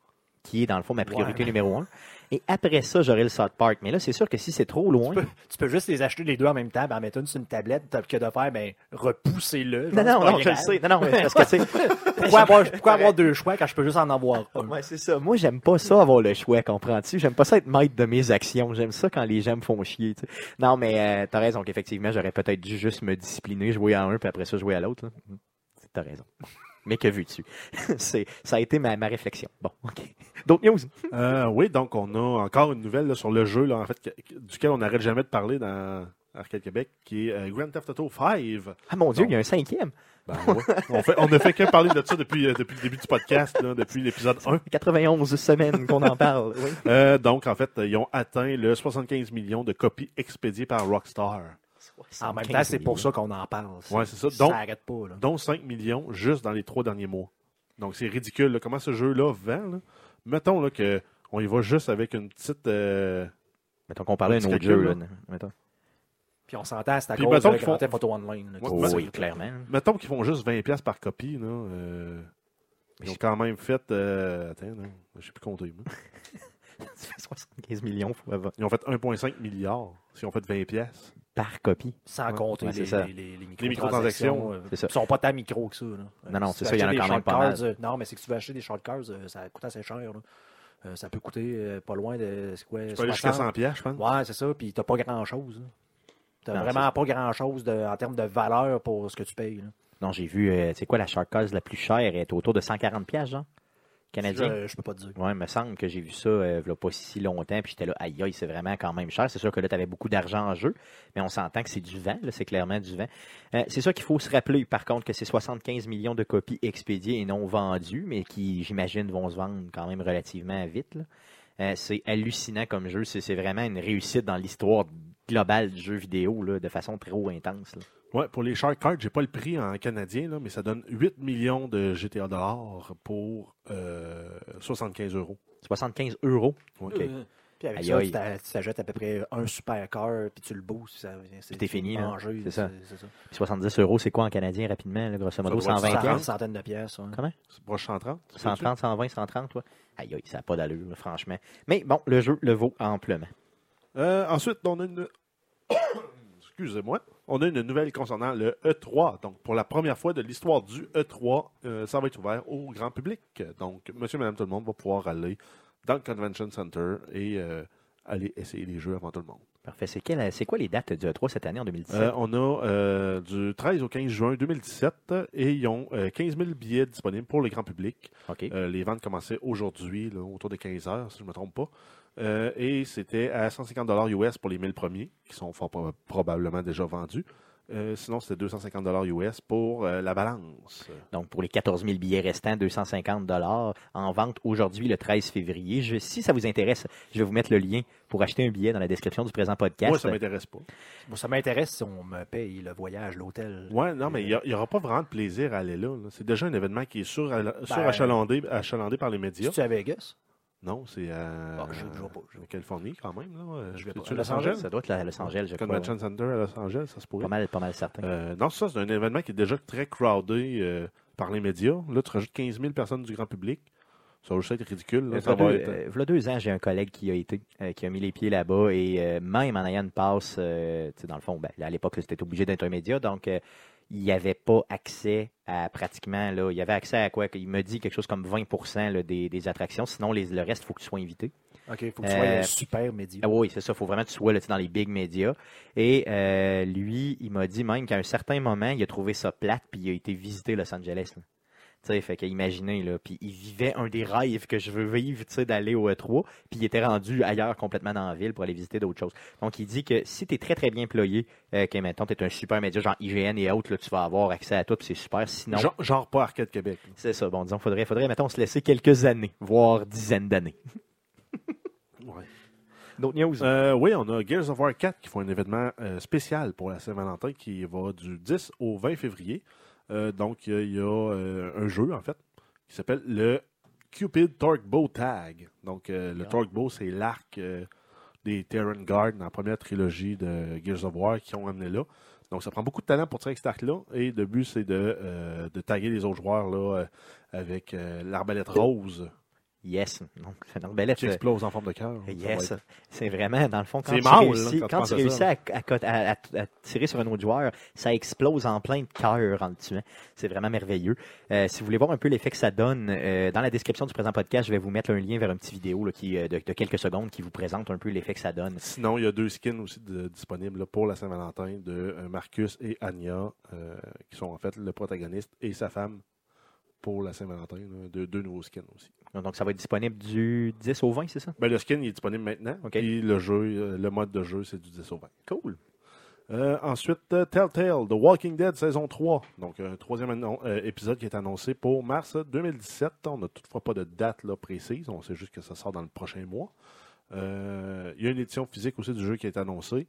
qui est dans le fond ma priorité Ouais. numéro un. Et après ça, j'aurai le South Park. Mais là, c'est sûr que si c'est trop loin. Tu peux, tu peux juste les acheter les deux en même temps, ben, en mettre une sur une tablette, t'as que de faire, ben, repoussez-le. Non, non, je le sais. Non, non, parce que, tu Pourquoi avoir, pourquoi avoir deux choix quand je peux juste en avoir un? Ouais, c'est ça. Moi, j'aime pas ça avoir le choix, comprends-tu? J'aime pas ça être maître de mes actions. J'aime ça quand les gens me font chier. tu sais. Non, mais euh, t'as raison qu'effectivement, j'aurais peut-être dû juste me discipliner, jouer à un, puis après ça, jouer à l'autre. T'as raison. Mais que veux-tu? Ça a été ma, ma réflexion. Bon, OK. D'autres news? Euh, oui, donc on a encore une nouvelle là, sur le jeu, là, en fait, que- duquel on n'arrête jamais de parler dans Arcade Québec, qui est euh, Grand Theft Auto 5. Ah mon Dieu, il y a un cinquième. Ben, ouais. on, fait, on ne fait que parler de ça depuis, euh, depuis le début du podcast, là, depuis l'épisode 1. 91 semaines qu'on en parle. Oui. Euh, donc, en fait, ils ont atteint le 75 millions de copies expédiées par Rockstar, En même temps, c'est pour ça qu'on en parle. Ouais, c'est ça. Ça Donc- n'arrête pas. Là. dont 5 millions juste dans les trois derniers mois. Donc, c'est ridicule. là, comment ce jeu-là vend. là? Mettons là, que on y va juste avec une petite... euh, Mettons qu'on parlait d'un autre jeu. Là. Mettons. Puis on s'entend, c'est à Puis cause mettons de qu'ils Grand font- Theft Auto Online. là, Ouais, qui- ouais. oui, clairement. mettons qu'ils font juste 20$ piastres par copie. Là, euh, ils ont quand même fait... euh, attends, non, je sais plus compter. moi. Ça fait 75 millions fois Ils ont fait 1,5 milliard s'ils ont fait 20$. piastres. par copie. Sans Ouais, compter ouais, les, ça. les, les, les Les microtransactions, microtransactions. euh, c'est ça. Ils sont pas tant micro que ça. Là. Non, non, Euh, c'est si ça, il y en a quand même pas mal. euh, non, mais c'est que si tu veux acheter des short cards, euh, ça coûte assez cher. là. Euh, ça peut coûter euh, pas loin de. C'est quoi Tu peux aller jusqu'à 60? 100$, piastres, je pense. Ouais, c'est ça. Puis t'as pas grand-chose. Tu Non, vraiment pas grand-chose en termes de valeur pour ce que tu payes. là. Non, j'ai vu, euh, c'est quoi la Shark Card la plus chère? Elle est autour de 140 pièces, genre? Canadien? Je, je peux pas te dire. Ouais, il me semble que j'ai vu ça euh, pas si longtemps, puis j'étais là, aïe aïe, c'est vraiment quand même cher. C'est sûr que là, tu avais beaucoup d'argent en jeu, mais on s'entend que c'est du vent, là, c'est clairement du vent. Euh, c'est ça qu'il faut se rappeler, par contre, que c'est 75 millions de copies expédiées et non vendues, mais qui, j'imagine, vont se vendre quand même relativement vite. Euh, c'est hallucinant comme jeu. C'est c'est vraiment une réussite dans l'histoire globale du jeu vidéo, là, de façon trop intense. là. Ouais, pour les Shark Cards, j'ai pas le prix en canadien, là, mais ça donne 8 millions de GTA dollars pour euh, 75 euros. 75 euros? OK. Euh, Puis avec Aïe, ça, aïe. tu t'achètes à peu près un super cœur, puis tu le boostes. Ça, c'est- t'es fini, C'est ça. c'est ça. Puis 70 euros, c'est quoi en canadien rapidement, là, grosso modo? doit être 120 140. Une pièces? centaine de pièces. ouais. Comment? C'est proche 130. 130, 120, 130, toi? Aïe, aïe, ça n'a pas d'allure, franchement. Mais bon, le jeu le vaut amplement. Euh, ensuite, on a une. Excusez-moi. On a une nouvelle concernant le E3. Donc, pour la première fois de l'histoire du E3, euh, ça va être ouvert au grand public. Donc, monsieur, madame, tout le monde va pouvoir aller dans le Convention Center et euh, aller essayer les jeux avant tout le monde. Parfait. C'est, quel- c'est quoi les dates du E3 cette année en 2017? Euh, on a euh, du 13 au 15 juin 2017 et ils ont euh, 15 000 billets disponibles pour le grand public. Euh, les ventes commençaient aujourd'hui, là, autour de 15 heures, si je ne me trompe pas. Euh, et c'était à 150 US pour les 1000 premiers, qui sont fort pro- probablement déjà vendus. Euh, sinon, c'était 250 US pour euh, la balance. Donc, pour les 14 000 billets restants, 250 en vente aujourd'hui, le 13 février. Je- si ça vous intéresse, je vais vous mettre le lien pour acheter un billet dans la description du présent podcast. Moi, ça ne m'intéresse pas. Bon, ça m'intéresse si on me paye le voyage, l'hôtel. Ouais, non, mais il n'y aura pas vraiment de plaisir à aller là. là. C'est déjà un événement qui est sur, Ben, surachalandé achalandé par les médias. Tu es à Vegas? Non, c'est à, Ah, je- je pas, je Californie quand même. Là. Euh, Je vais pas. À Los Angeles? Ça doit être la Los Angeles, je crois. Convention Center à Los Angeles, ça se pourrait. Pas mal, pas mal certain. Euh, non, ça, c'est un événement qui est déjà très crowdé euh, par les médias. Là, tu rajoutes 15 000 personnes du grand public. Ça va juste être ridicule. là. Euh, Ça va deux, être- euh, v'là deux ans, j'ai un collègue qui a été, euh, qui a mis les pieds là-bas et euh, même en ayant une passe, euh, tu sais, dans le fond, ben, à l'époque, c'était obligé d'être un média, donc euh, il n'y avait pas accès à pratiquement, là, il y avait accès à quoi? Il me dit quelque chose comme 20 là, des, des attractions, sinon les- le reste, il faut que tu sois invité. OK, il faut que tu Euh, sois un super média. Ah oui, c'est ça. Il faut vraiment que tu sois là, dans les big médias. Et euh, lui, il m'a dit même qu'à un certain moment, il a trouvé ça plate, puis il a été visiter Los Angeles. là. Tu sais, fait qu'imaginez, là, puis il vivait un des rêves que je veux vivre, tu sais, d'aller au E3, puis il était rendu ailleurs complètement dans la ville pour aller visiter d'autres choses. Donc, il dit que si tu es très, très bien ployé, euh, que maintenant tu es un super média, genre IGN et autres, là, tu vas avoir accès à tout, puis c'est super. Sinon, genre, genre pas Arcade Québec. c'est ça. Bon, disons, faudrait, faudrait, mettons, se laisser quelques années, voire dizaines d'années. Ouais. D'autres news? Euh, oui, on a Gears of War 4 qui font un événement euh, spécial pour la Saint-Valentin qui va du 10 au 20 février. Euh, donc, il y a, euh, un jeu, en fait, qui s'appelle le Cupid Torque Bow Tag. Donc, euh, le. Torque Bow, c'est l'arc euh, des Terran Guard dans la première trilogie de Gears of War qui ont amené là. Donc, ça prend beaucoup de talent pour tirer avec cet arc-là. Et le but, c'est de, euh, de taguer les autres joueurs là, avec l'arbalète rose Yes. Donc, c'est une arbalète, qui euh, explose en forme de cœur. Yes. être- C'est vraiment, dans le fond, quand tu mal, réussis, là, quand tu quand tu réussis à, à cot- à- à- à tirer sur un autre joueur, ça explose en plein de cœur en le tuant. C'est vraiment merveilleux. Euh, si vous voulez voir un peu l'effet que ça donne, euh, dans la description du présent podcast, je vais vous mettre un lien vers une petite vidéo là, qui, euh, de, de quelques secondes qui vous présente un peu l'effet que ça donne. Sinon, il y a deux skins aussi de- disponibles là, pour la Saint-Valentin de Marcus et Anya, euh, qui sont en fait le protagoniste et sa femme pour la Saint-Valentin. de- Deux nouveaux skins aussi. Donc, ça va être disponible du 10 au 20, c'est ça? Ben, le skin il est disponible maintenant. OK. Puis le jeu, euh, le mode de jeu, c'est du 10 au 20. Cool. Euh, ensuite, euh, Telltale, The Walking Dead saison 3. Donc, un troisième euh, épisode qui est annoncé pour mars 2017. On n'a toutefois pas de date là, précise. On sait juste que ça sort dans le prochain mois. Il y a une édition physique aussi du jeu qui est annoncée.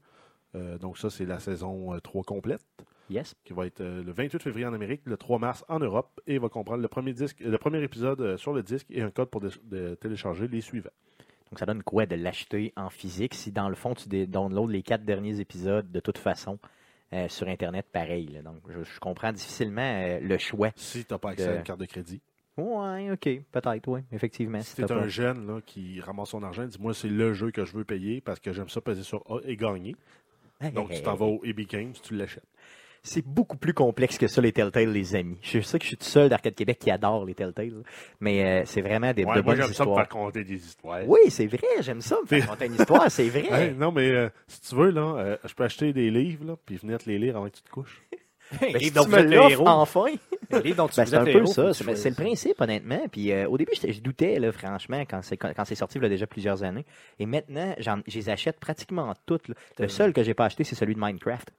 Donc, ça, c'est la saison euh, 3 complète, Yes. qui va être euh, le 28 février en Amérique, le 3 mars en Europe, et va comprendre le premier, disque, le premier épisode euh, sur le disque et un code pour de télécharger les suivants. Donc, ça donne quoi de l'acheter en physique? Si, dans le fond, tu downloads les quatre derniers épisodes de toute façon euh, sur Internet, pareil. là. Donc, je, je comprends difficilement euh, le choix. Si tu n'as pas accès De- à une carte de crédit. Ouais, OK. Peut-être, oui. Effectivement. Si tu pas- un jeune là, qui ramasse son argent, dis-moi c'est le jeu que je veux payer parce que j'aime ça peser sur A et gagner. Hey, Donc hey, tu t'en hey. vas au EB Games, tu l'achètes. C'est beaucoup plus complexe que ça, les Telltale, les amis. Je sais que je suis tout seul d'Arcade Québec qui adore les Telltale, mais euh, c'est vraiment des Ouais, de moi bonnes j'aime ça me histoires. faire conter des histoires. Oui, c'est vrai, j'aime ça, me faire raconter une histoire, c'est vrai. Hey, non, mais euh, si tu veux, là, euh, je peux acheter des livres là, puis venir te les lire avant que tu te couches. Ben, si donc tu me l'offres enfin, Ben, c'est un peu ça. que C'est le principe, honnêtement. Puis euh, au début, je doutais, là, franchement, quand c'est quand, quand c'est sorti, il y a déjà plusieurs années. Et maintenant, j'en- je les achète pratiquement toutes. là. Le seul que j'ai pas acheté, c'est celui de Minecraft.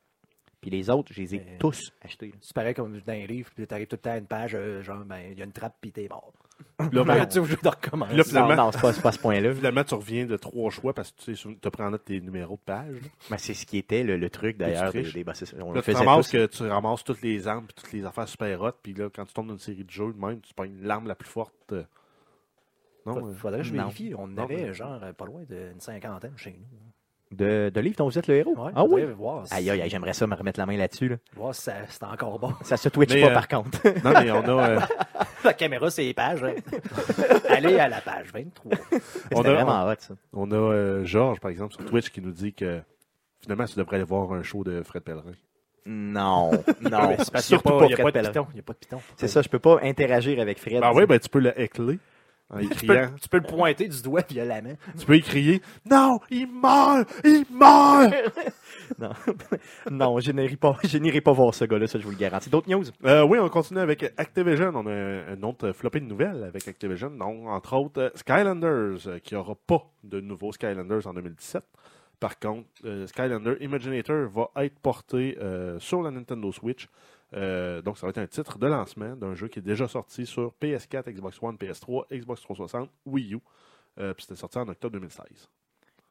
Puis les autres, je les ai Mais- tous achetés. C'est pareil comme dans les livres, puis t'arrives tout le temps à une page, euh, genre, ben, il y a une trappe, puis t'es mort. Là, ben, tu es obligé de recommencer. Là, Non, finalement- non, c'est pas, c'est pas à ce point-là. Finalement, tu reviens de trois choix parce que tu sais, as pris en note tes numéros de page. Ben, c'est ce qui était le, le truc d'ailleurs. Des, des- ben, on Là, le tu te faisait ramasses tous. que tu ramasses toutes les armes et toutes les affaires super hot. Puis là, quand tu tombes dans une série de jeux, même, tu prends l'arme la plus forte. euh, Non, Fa- euh, Faudrait que je non. vérifie. On en Non, avait, genre, euh, pas loin d'une cinquantaine chez nous. De, de livres dont vous êtes le héros. Ouais, ah oui. Voir, Aïe, aïe, aïe, j'aimerais ça me remettre la main là-dessus. Là. voir si ça- c'est encore bon. Ça se twitch Mais, pas euh, par contre. non, mais on a. euh, la caméra, c'est les pages. hein. Allez à la page 23. C'était on a- vraiment hot ça. On a euh, Georges, par exemple, sur Twitch, qui nous dit que finalement, tu devrais aller voir un show de Fred Pellerin. Non, non. N'y surtout pas, pas il y a Fred Pellerin. piton. Il y a pas de piton. C'est ça, je peux pas interagir avec Fred. Ben oui, ben tu peux le heckler en Tu peux, tu peux le pointer du doigt violemment. tu peux y crier Non, il meurt Il meurt Non, non je n'irai pas, je n'irai pas voir ce gars-là, ça je vous le garantis. D'autres news? Euh, Oui, on continue avec Activision. On a un, un autre floppé de nouvelles avec Activision. Donc, entre autres, Skylanders, euh, qui n'aura pas de nouveau Skylanders en 2017. Par contre, euh, Skylander Imaginator va être porté euh, sur la Nintendo Switch. Euh, donc, ça va être un titre de lancement d'un jeu qui est déjà sorti sur PS4, Xbox One, PS3, Xbox 360, Wii U. Euh, puis c'était sorti en octobre 2016.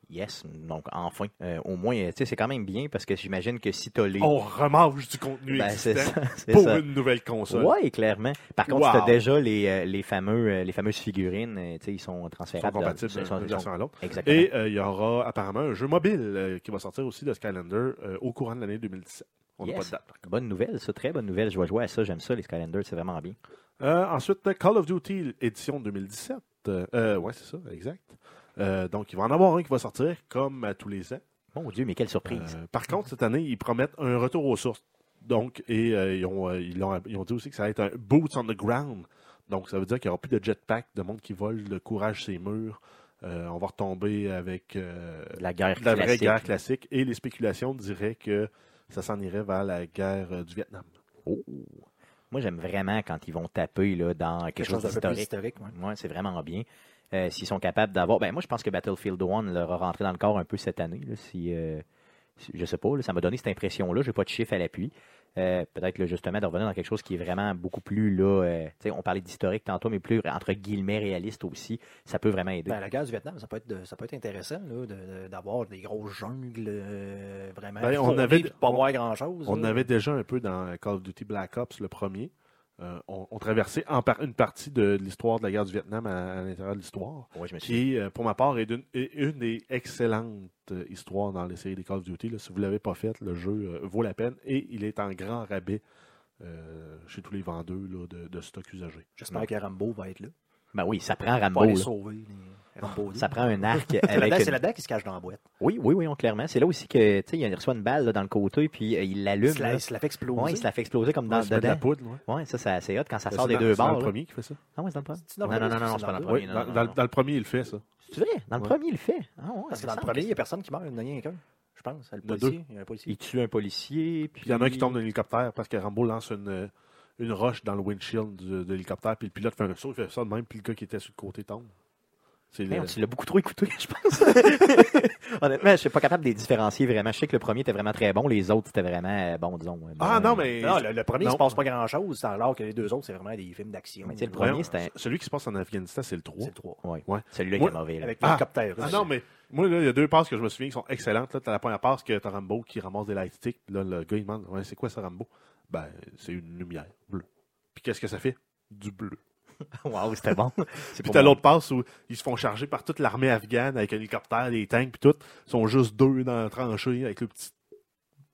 Yes, donc enfin. Euh, au moins, tu sais, c'est quand même bien parce que j'imagine que si t'as les. On remange du contenu Ben, existant ça. pour ça. une nouvelle console. Ouais, clairement. Par contre, si Wow. t'as déjà les, les, fameux, les fameuses figurines, tu sais, ils sont Ils sont transférables. compatibles ils sont- d'une ils sont- version à l'autre. Exactement. Et euh, il y aura apparemment un jeu mobile euh, qui va sortir aussi de Skylander au courant de l'année 2017. On n'a Yes. pas de date. par contre. Bonne nouvelle, ça, très bonne nouvelle. Je vais jouer à ça, j'aime ça, les Skylanders, c'est vraiment bien. Euh, ensuite, Call of Duty édition 2017. Euh, ouais, c'est ça, exact. Euh, donc, il va en avoir un qui va sortir comme à tous les ans. Mon Dieu, mais quelle surprise. Euh, par contre, cette année, ils promettent un retour aux sources. Donc, et euh, ils, ont, euh, ils, ont dit aussi que ça va être un boots on the ground. Donc, ça veut dire qu'il n'y aura plus de jetpack, de monde qui vole, le courage ses murs. Euh, on va retomber avec euh, la guerre la vraie guerre classique. Et les spéculations diraient que ça s'en irait vers la guerre euh, du Vietnam. Oh. Moi, j'aime vraiment quand ils vont taper là, dans quelque, Quelque chose d'historique. historique. ouais. Ouais, c'est vraiment bien. Euh, S'ils sont capables d'avoir. Ben, moi, je pense que Battlefield 1 leur a rentré dans le corps un peu cette année. Là, si, euh, si- je sais pas, là, ça m'a donné cette impression-là. Je n'ai pas de chiffre à l'appui. Euh, Peut-être là, justement de revenir dans quelque chose qui est vraiment beaucoup plus. Là, euh, on parlait d'historique tantôt, mais plus entre guillemets réaliste aussi. Ça peut vraiment aider. Ben, la guerre du Vietnam, ça peut être, de- ça peut être intéressant là, de- de- d'avoir des grosses jungles euh, vraiment. Ben, on avait- pas on- voir grand-chose. On là. avait déjà un peu dans Call of Duty Black Ops, le premier. Euh, on, on traversait en par- une partie de l'histoire de la guerre du Vietnam à, à l'intérieur de l'histoire, Ouais, qui, euh, pour ma part, est, d'une- est une des excellentes euh, histoires dans les séries des Call of Duty. là. Si vous ne l'avez pas fait, le jeu euh, vaut la peine et il est en grand rabais euh, chez tous les vendeurs là, de, de stock usagé. J'espère que Rambo va être là. Ben oui, ça prend Pas Rambo. les sauver. les Ça prend un arc C'est là-dedans une- là-dedans qu'il se cache dans la boîte. Oui, oui, oui, clairement. C'est là aussi que tu sais, il reçoit une balle là, dans le côté, puis euh, il l'allume. là. il se la fait exploser. Ouais, il se la fait exploser comme dans Ouais, de la poudre. ouais. Ouais, ça, ça c'est hot quand ça sort des dans- deux c'est dans bords. le là. premier qui fait ça. Ah ouais, c'est dans le premier. C'est dans le Non, non, premier, non, non, c'est c'est pas dans le premier. Dans, le premier, il fait ça. C'est vrai, dans le premier, il le fait. Ah Parce que dans le premier, il n'y a personne qui meurt, il n'y en a rien qu'un. Je pense. Le Il y en a policier. Il y a un policier. Il tue un policier, puis il y en a qui tombent d'un hélicoptère parce que Rambo lance une, euh, une roche dans le windshield du- de l'hélicoptère, puis le pilote fait un saut, il fait ça de même, puis le gars qui était sur le côté tombe. C'est le- Merde, tu l'as beaucoup trop écouté, je pense. Honnêtement, je suis pas capable de les différencier vraiment. Je sais que le premier était vraiment très bon, les autres c'était vraiment euh, bon, disons. euh, Ah non, euh, mais. Non, le, le premier, il Non. se passe pas grand-chose, alors que les deux autres, c'est vraiment des films d'action. Mais tu sais, le premier, Voyons, c'était- Celui qui se passe en Afghanistan, c'est le 3. C'est le 3. Ouais. Ouais. Celui-là Moi- était mauvais. là. Avec Ah. l'hélicoptère. Ah non, mais moi, là, il y a deux passes que je me souviens qui sont excellentes. Là, t'as la première passe que t'as Rambo qui ramasse des light sticks. Puis là, le gars, il demande ouais, c'est quoi ça, Rambo? Ben, c'est une lumière bleue. Puis qu'est-ce que ça fait? Du bleu. Wow, c'était bon. Puis t'as l'autre passe où ils se font charger par toute l'armée afghane avec un hélicoptère, des tanks, puis tout. Ils sont juste deux dans la tranchée avec le petit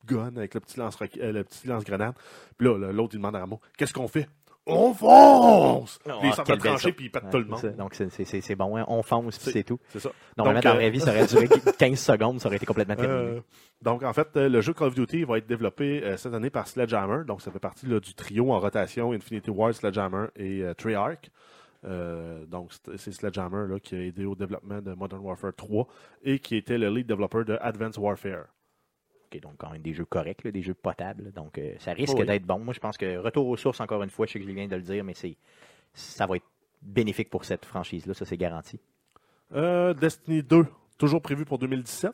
gun, avec le petit lance le petit lance-grenade. Puis là, là, l'autre, il demande à Rambo Qu'est-ce qu'on fait On fonce Ah, Puis ils sortent de quelle la belle tranchée, sorte. puis ils pètent Ouais, tout le monde. Donc, c'est- bon. hein. On fonce, puis C'est- tout. C'est ça. Normalement, Donc, dans la euh, vraie vie, ça aurait duré 15 secondes, ça aurait été complètement terminé. Euh, donc, en fait, euh, le jeu Call of Duty va être développé euh, cette année par Sledgehammer. Donc, ça fait partie là, du trio en rotation Infinity Ward, Sledgehammer et Treyarch. Donc, c'est Sledgehammer là, qui a aidé au développement de Modern Warfare 3 et qui était le lead developer de Advanced Warfare. Donc quand même des jeux corrects, là, des jeux potables. Donc, euh, ça risque Oui. d'être bon. Moi, je pense que retour aux sources, encore une fois, je sais que je viens de le dire, mais c'est ça va être bénéfique pour cette franchise-là. Ça, c'est garanti. Euh, Destiny 2, toujours prévu pour 2017.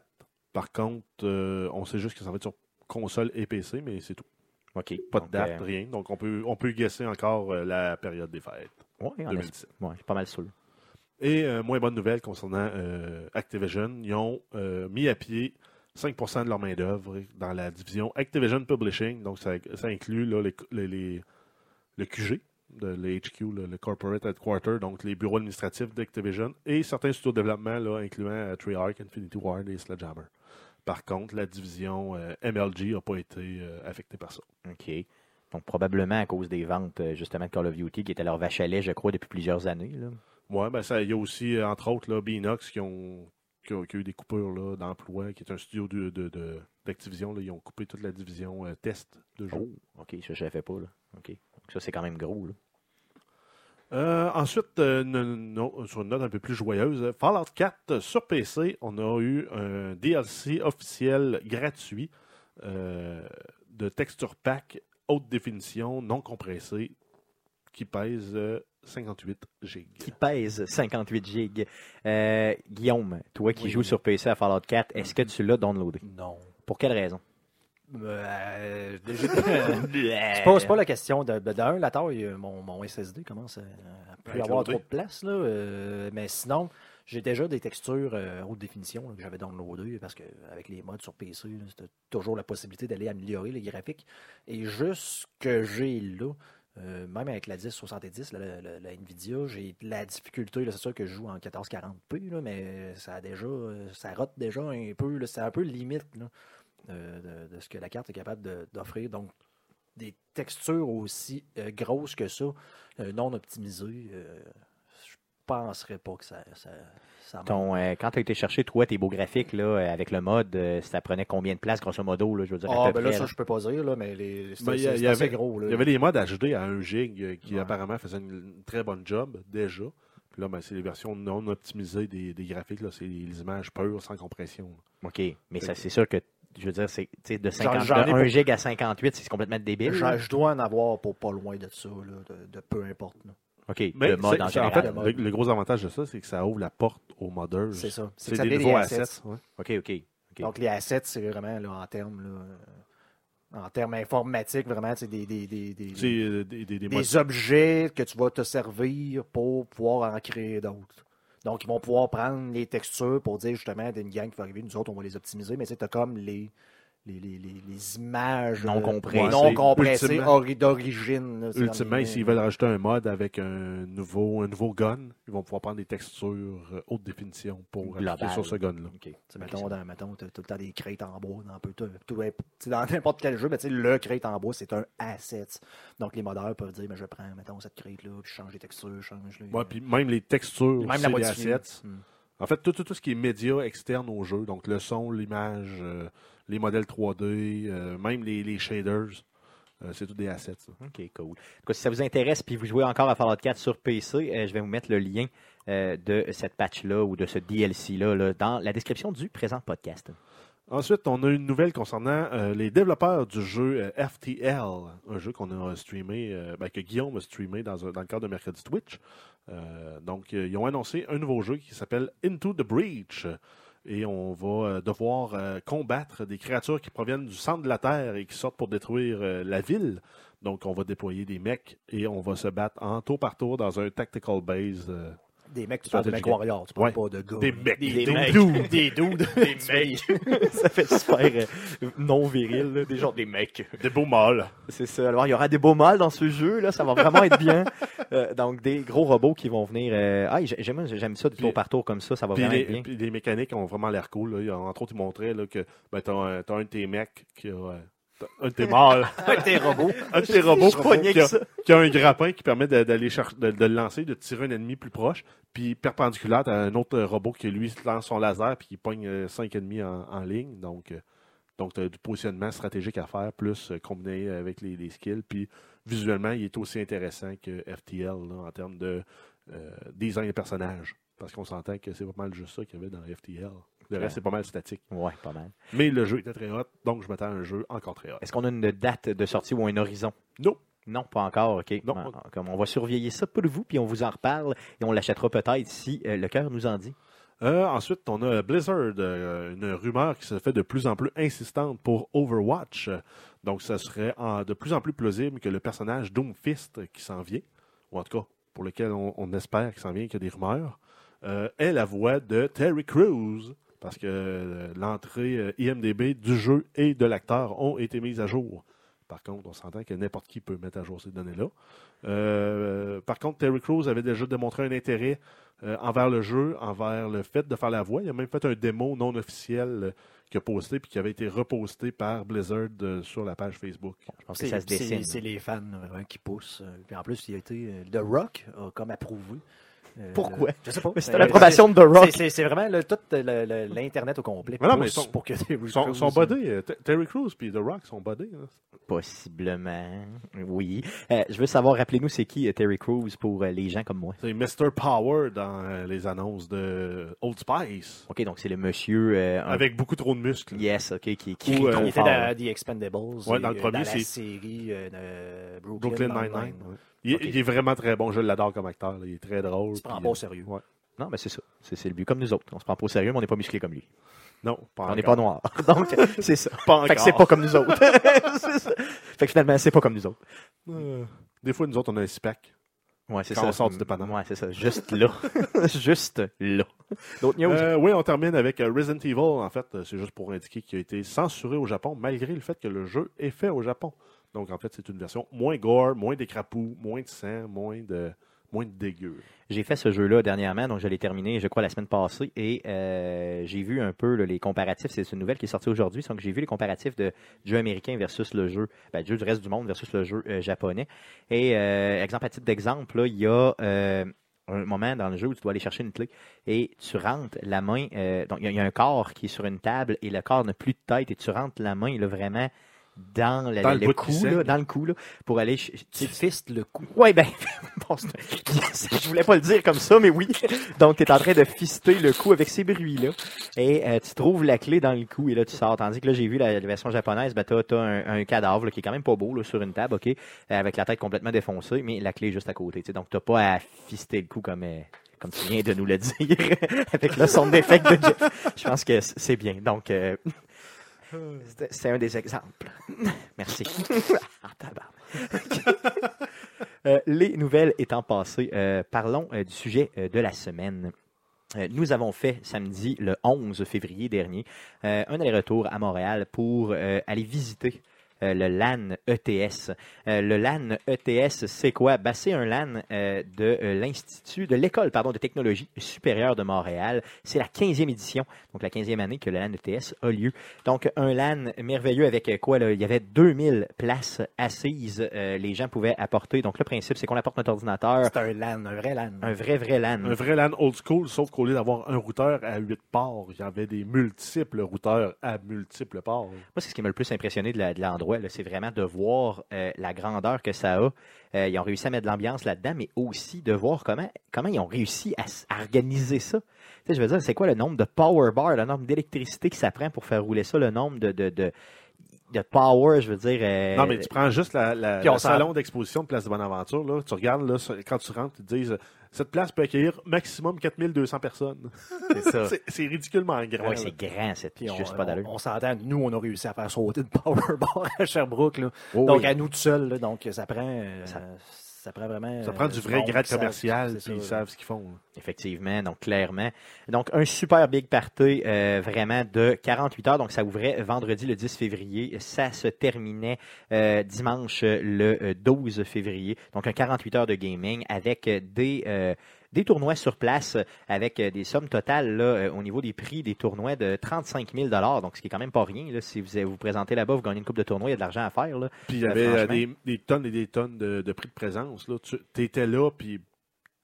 Par contre, euh, on sait juste que ça va être sur console et PC, mais c'est tout. OK. Pas de date, euh, rien. Donc, on peut, on peut guesser encore la période des fêtes. 2017. Ouais, pas mal sûr. Et moins bonne nouvelle concernant Activision, ils ont mis à pied 5% de leur main-d'œuvre dans la division Activision Publishing. Donc, ça, ça inclut là, les, les- les- le QG, de, le HQ, là, le Corporate Headquarter, donc les bureaux administratifs d'Activision, et certains studios de développement, là, incluant euh, Treyarch, Infinity Ward et Sledgehammer. Par contre, la division euh, MLG n'a pas été euh, affectée par ça. OK. Donc, probablement à cause des ventes, euh, justement, de Call of Duty, qui était leur vache à lait, je crois, depuis plusieurs années. Ouais, ben ça, il y a aussi, entre autres, là, Beanox qui ont, qui qui ont eu des coupures là, d'emploi, qui est un studio de, de, de- d'Activision. ils ont coupé toute la division euh, test de jeux. Oh, OK, ça, je ne fais pas. Là. OK. Donc, ça, c'est quand même gros. Là. Euh, ensuite, euh, sur une note un peu plus joyeuse, Fallout 4 sur PC, on a eu un DLC officiel gratuit de texture pack haute définition, non compressé, qui pèse 58 gigs. Qui pèse 58 gigs. Euh, Guillaume, toi qui Oui. joues sur PC à Fallout 4, est-ce que tu l'as downloadé? Non. Pour quelle raison? Euh, déjà- c'est pas, la question de, de, d'un, la taille, euh, mon, mon SSD commence à, à plus avoir trop de place. Là, euh, mais sinon, j'ai déjà des textures euh, haute définition là, que j'avais downloadées parce qu'avec les modes sur PC, c'était toujours la possibilité d'aller améliorer les graphiques. Et juste ce que j'ai là, euh, même avec la 1070, la, la- Nvidia, j'ai de la difficulté. C'est sûr que je joue en 1440p, là, mais ça a déjà, euh, ça rote déjà un peu. C'est un peu limite euh, de, ce que la carte est capable d'offrir. Donc, des textures aussi grosses que ça, non optimisées, penserais pas que ça, ça, ça manque. Ton, euh, quand tu as été chercher, toi, tes beaux graphiques, là, euh, avec le mode, euh, ça prenait combien de place, grosso modo, là, je veux dire, à Ah, peu ben là, ça, là? je peux pas dire, là, mais les, Ben, y a- y avait- gros. Il y avait les modes HD à 1 gig qui Ouais. apparemment faisaient une, une très bonne job déjà. Puis là, ben, c'est les versions non optimisées des, des graphiques. là. C'est les images pures sans compression. OK, mais ça, c'est sûr que, je veux dire, c'est de, 50, j'en ai de 1 pour- gig à 58, c'est complètement débile. Je, dois en avoir pour pas loin de ça, là, de, de peu importe. là. OK, Mais le mode en fait, le mode. le, le gros avantage de ça, c'est que ça ouvre la porte aux modeurs. C'est ça. C'est des nouveaux assets. assets. ouais. OK, OK. OK. Donc, les assets, c'est vraiment, là, en termes, là, en termes informatiques, vraiment, c'est des, des, des, des, euh, des, des, des des modes- objets que tu vas te servir pour pouvoir en créer d'autres. Donc, ils vont pouvoir prendre les textures pour dire justement d'une gang qui va arriver, nous autres, on va les optimiser, mais c'est comme les, les, les, les, images Non euh, compressées. non compressées d'origine. Ultimement, en- s'ils veulent rajouter un mode avec un nouveau, un nouveau gun, ils vont pouvoir prendre des textures euh, haute définition pour Global. appliquer sur ce gun-là. Tu mettons, dans, mettons, t'as tout le temps des crêtes en bois dans, peu tu dans n'importe quel jeu, mais tu le crête en bois, c'est un asset. Donc, les modeurs peuvent dire, mais je prends, mettons, cette crête-là, puis je change les textures, je change les... Ouais, puis même les textures, même c'est la des assets. Hmm. En fait, tout, ce qui est média externe au jeu, donc le son, l'image, euh, les modèles 3D, euh, même les, shaders, euh, c'est tout des assets. OK, cool. Si ça vous intéresse puis vous jouez encore à Fallout 4 sur PC, je vais vous mettre le lien de cette patch-là ou de ce DLC-là là, dans la description du présent podcast. Ensuite, on a une nouvelle concernant euh, les développeurs du jeu euh, FTL, un jeu qu'on a streamé, euh, ben, que Guillaume a streamé dans, dans le cadre de Mercredi Twitch. Donc, ils ont annoncé un nouveau jeu qui s'appelle Into the Breach. Et on va devoir combattre des créatures qui proviennent du centre de la Terre et qui sortent pour détruire la ville. Donc, on va déployer des mecs et on va se battre en tour par tour dans un tactical base. Des mecs, tu parles de mecs warriors, tu parles pas de gars. Des mecs, Des, mecs. Des dudes. Des mecs. ça fait super euh, non viril, des gens, des mecs. des beaux mâles. C'est ça. Alors, il y aura des beaux mâles dans ce jeu, là. Ça va vraiment être bien. Euh, donc, des gros robots qui vont venir. euh, Ah, j'ai- j'aime, ça du tour par tour comme ça. Ça va vraiment être bien. puis les mécaniques ont vraiment l'air cool. Entre autres, ils montraient là, que ben, t'as un de tes mecs qui a. euh, un de tes mâles. Des robots. un de tes robots qui, a, qui a un grappin qui permet de- d'aller chercher, de, de le lancer, de tirer un ennemi plus proche. Puis perpendiculaire, t'as un autre euh, robot qui lui lance son laser puis qui pogne euh, cinq ennemis en, en ligne. Donc, euh, donc t'as du positionnement stratégique à faire, plus euh, combiné avec les, les skills. Puis visuellement, il est aussi intéressant que FTL là, en termes de euh, design des personnages. Parce qu'on s'entend que c'est pas mal juste ça qu'il y avait dans FTL. Le reste, c'est pas mal statique. Ouais, pas mal. Mais le jeu était très hot, donc je m'attends à un jeu encore très hot. Est-ce qu'on a une date de sortie ou un horizon? Non. Non, pas encore, OK. Non. Bon, Comme on va surveiller ça pour vous, puis on vous en reparle et on l'achètera peut-être si euh, le cœur nous en dit. Euh, ensuite, on a Blizzard, euh, une rumeur qui se fait de plus en plus insistante pour Overwatch. Donc, ça serait en- de plus en plus plausible que le personnage Doomfist qui s'en vient, ou en tout cas, pour lequel on, on espère qu'il s'en vient, qu'il y a des rumeurs, euh, est la voix de Terry Crews. Parce que euh, l'entrée euh, IMDB du jeu et de l'acteur ont été mises à jour. Par contre, on s'entend que n'importe qui peut mettre à jour ces données-là. Euh, par contre, Terry Crews avait déjà démontré un intérêt euh, envers le jeu, envers le fait de faire la voix. Il a même fait un démo non officiel qu'il a posté puis qui avait été reposté par Blizzard euh, sur la page Facebook. Je pense que C'est ça se dessine. c'est- les fans qui poussent. Puis en plus, il a été. The Rock a comme approuvé. Euh, Pourquoi? Je sais pas. C'était Euh, l'approbation de The c'est- Rock. c'est- C'est vraiment le- tout le- l'Internet au complet. Mais non, mais son- pour que Terry Son, Crews- son body, euh, Terry Crews puis The Rock sont body. hein. Possiblement. Oui. Euh, je veux savoir, rappelez-nous, c'est qui euh, Terry Crews pour euh, les gens comme moi? C'est Mr. Power dans euh, les annonces de Old Spice. OK, donc c'est le monsieur... euh, un- Avec beaucoup trop de muscles. Yes, OK, qui, qui Ou, crie euh, trop Il était fort. dans The Expendables. Ouais, et, dans le euh, premier, la c'est- série euh, de Brooklyn, Brooklyn Nine-Nine. Il, est- Ok. il est vraiment très bon. Je l'adore comme acteur. là. Il est très drôle. Il se prend pas euh, au sérieux. ouais. Non, mais c'est ça. C'est le but. Comme nous autres. On se prend pas au sérieux, mais on n'est pas musclé comme lui. Non, pas On n'est pas noir. Donc, c'est ça. Pas Fait que c'est pas comme nous autres. Ça. Fait que finalement, c'est pas comme nous autres. Euh, Des fois, nous autres, on a un SPAC. Ouais, c'est ça. on sort du dépanneur. Ouais, c'est ça. Juste là. Juste là. D'autres news? Euh, oui, on termine avec euh, Resident Evil. En fait, euh, c'est juste pour indiquer qu'il a été censuré au Japon, malgré le fait que le jeu est fait au Japon. Donc, en fait, c'est une version moins gore, moins d'écrapous, moins de sang, moins de, moins de dégueu. J'ai fait ce jeu-là dernièrement, donc je l'ai terminé, je crois, la semaine passée, et euh, j'ai vu un peu les comparatifs. C'est une nouvelle qui est sortie aujourd'hui, donc j'ai vu les comparatifs de jeu américain versus le jeu, ben, du reste du monde versus le jeu euh, japonais. Et euh, exemple à titre d'exemple, il y a un moment dans le jeu où tu dois aller chercher une clé et tu rentres la main. donc il y, a- il y a un corps qui est sur une table et le corps n'a plus de tête et tu rentres la main là, vraiment dans, le, Dans le le bout cou, là, dans le cou, là, pour aller. Tu fistes le coup. oui, ben, bon, je voulais pas le dire comme ça, mais oui. Donc, tu es en train de fister le cou avec ces bruits-là. Et euh, tu trouves la clé dans le cou et là, tu sors. Tandis que là, j'ai vu la, la version japonaise, ben, tu as, un, un cadavre là, qui est quand même pas beau là, sur une table, OK, euh, avec la tête complètement défoncée, mais la clé est juste à côté. tu sais. Donc, tu pas à fister le cou comme, euh, comme tu viens de nous le dire, avec le son d'effet de Jeff. Je pense que c'est bien. Donc, euh, c'est un des exemples. Merci. Ah. Euh, les nouvelles étant passées, euh, parlons euh, du sujet de la semaine. Nous avons fait samedi, le 11 février dernier, un aller-retour à Montréal pour aller visiter le LAN ETS. Euh, le LAN ETS, c'est quoi? Ben, c'est un LAN euh, de euh, l'Institut, de l'École pardon, de technologie supérieure de Montréal. C'est la 15e édition, donc la 15e année que le LAN ETS a lieu. Donc, un LAN merveilleux avec euh, quoi? Là? Il y avait 2000 places assises. euh, les gens pouvaient apporter. Donc, le principe, c'est qu'on apporte notre ordinateur. C'est un LAN, un vrai LAN. Un vrai, vrai LAN. Un vrai LAN old school, sauf qu'au lieu d'avoir un routeur à 8 ports, il y avait des multiples routeurs à multiples ports. Moi, c'est ce qui m'a le plus impressionné de l'endroit. C'est vraiment de voir euh, la grandeur que ça a. Euh, ils ont réussi à mettre de l'ambiance là-dedans, mais aussi de voir comment, comment ils ont réussi à, organiser ça. Tu sais, je veux dire, c'est quoi le nombre de power bars, le nombre d'électricité que ça prend pour faire rouler ça, le nombre de, de, de, de power, je veux dire. euh, Non, mais tu prends juste la, le salon d'exposition de Place de Bonaventure. Là, tu regardes, là, quand tu rentres, ils te disent cette place peut accueillir maximum 4200 personnes. c'est ça. C'est- C'est ridiculement grand. Ouais, là. c'est grand, Puis on, juste pas d'allure. on, on s'entend, nous, on a réussi à faire sauter une power bar à Sherbrooke. Là. Oh, donc, oui. à nous tout seuls. là. donc, ça prend, euh, Ça- ça, prend vraiment. Ça prend euh, du vrai grade commercial, puis ils savent ce qu'ils font. là. Effectivement, donc clairement. Donc, un super big party, euh, vraiment de 48 heures. Donc, ça ouvrait vendredi le 10 février. Ça se terminait euh, dimanche le euh, 12 février. Donc, un 48 heures de gaming avec des, euh, des tournois sur place euh, avec euh, des sommes totales là, euh, au niveau des prix des tournois de 35 000 Donc, ce qui est quand même pas rien. Là, si vous vous présentez là-bas, vous gagnez une coupe de tournoi, il y a de l'argent à faire. Là. Puis il y avait des, des tonnes et des tonnes de, de prix de présence. Là. Tu étais là, puis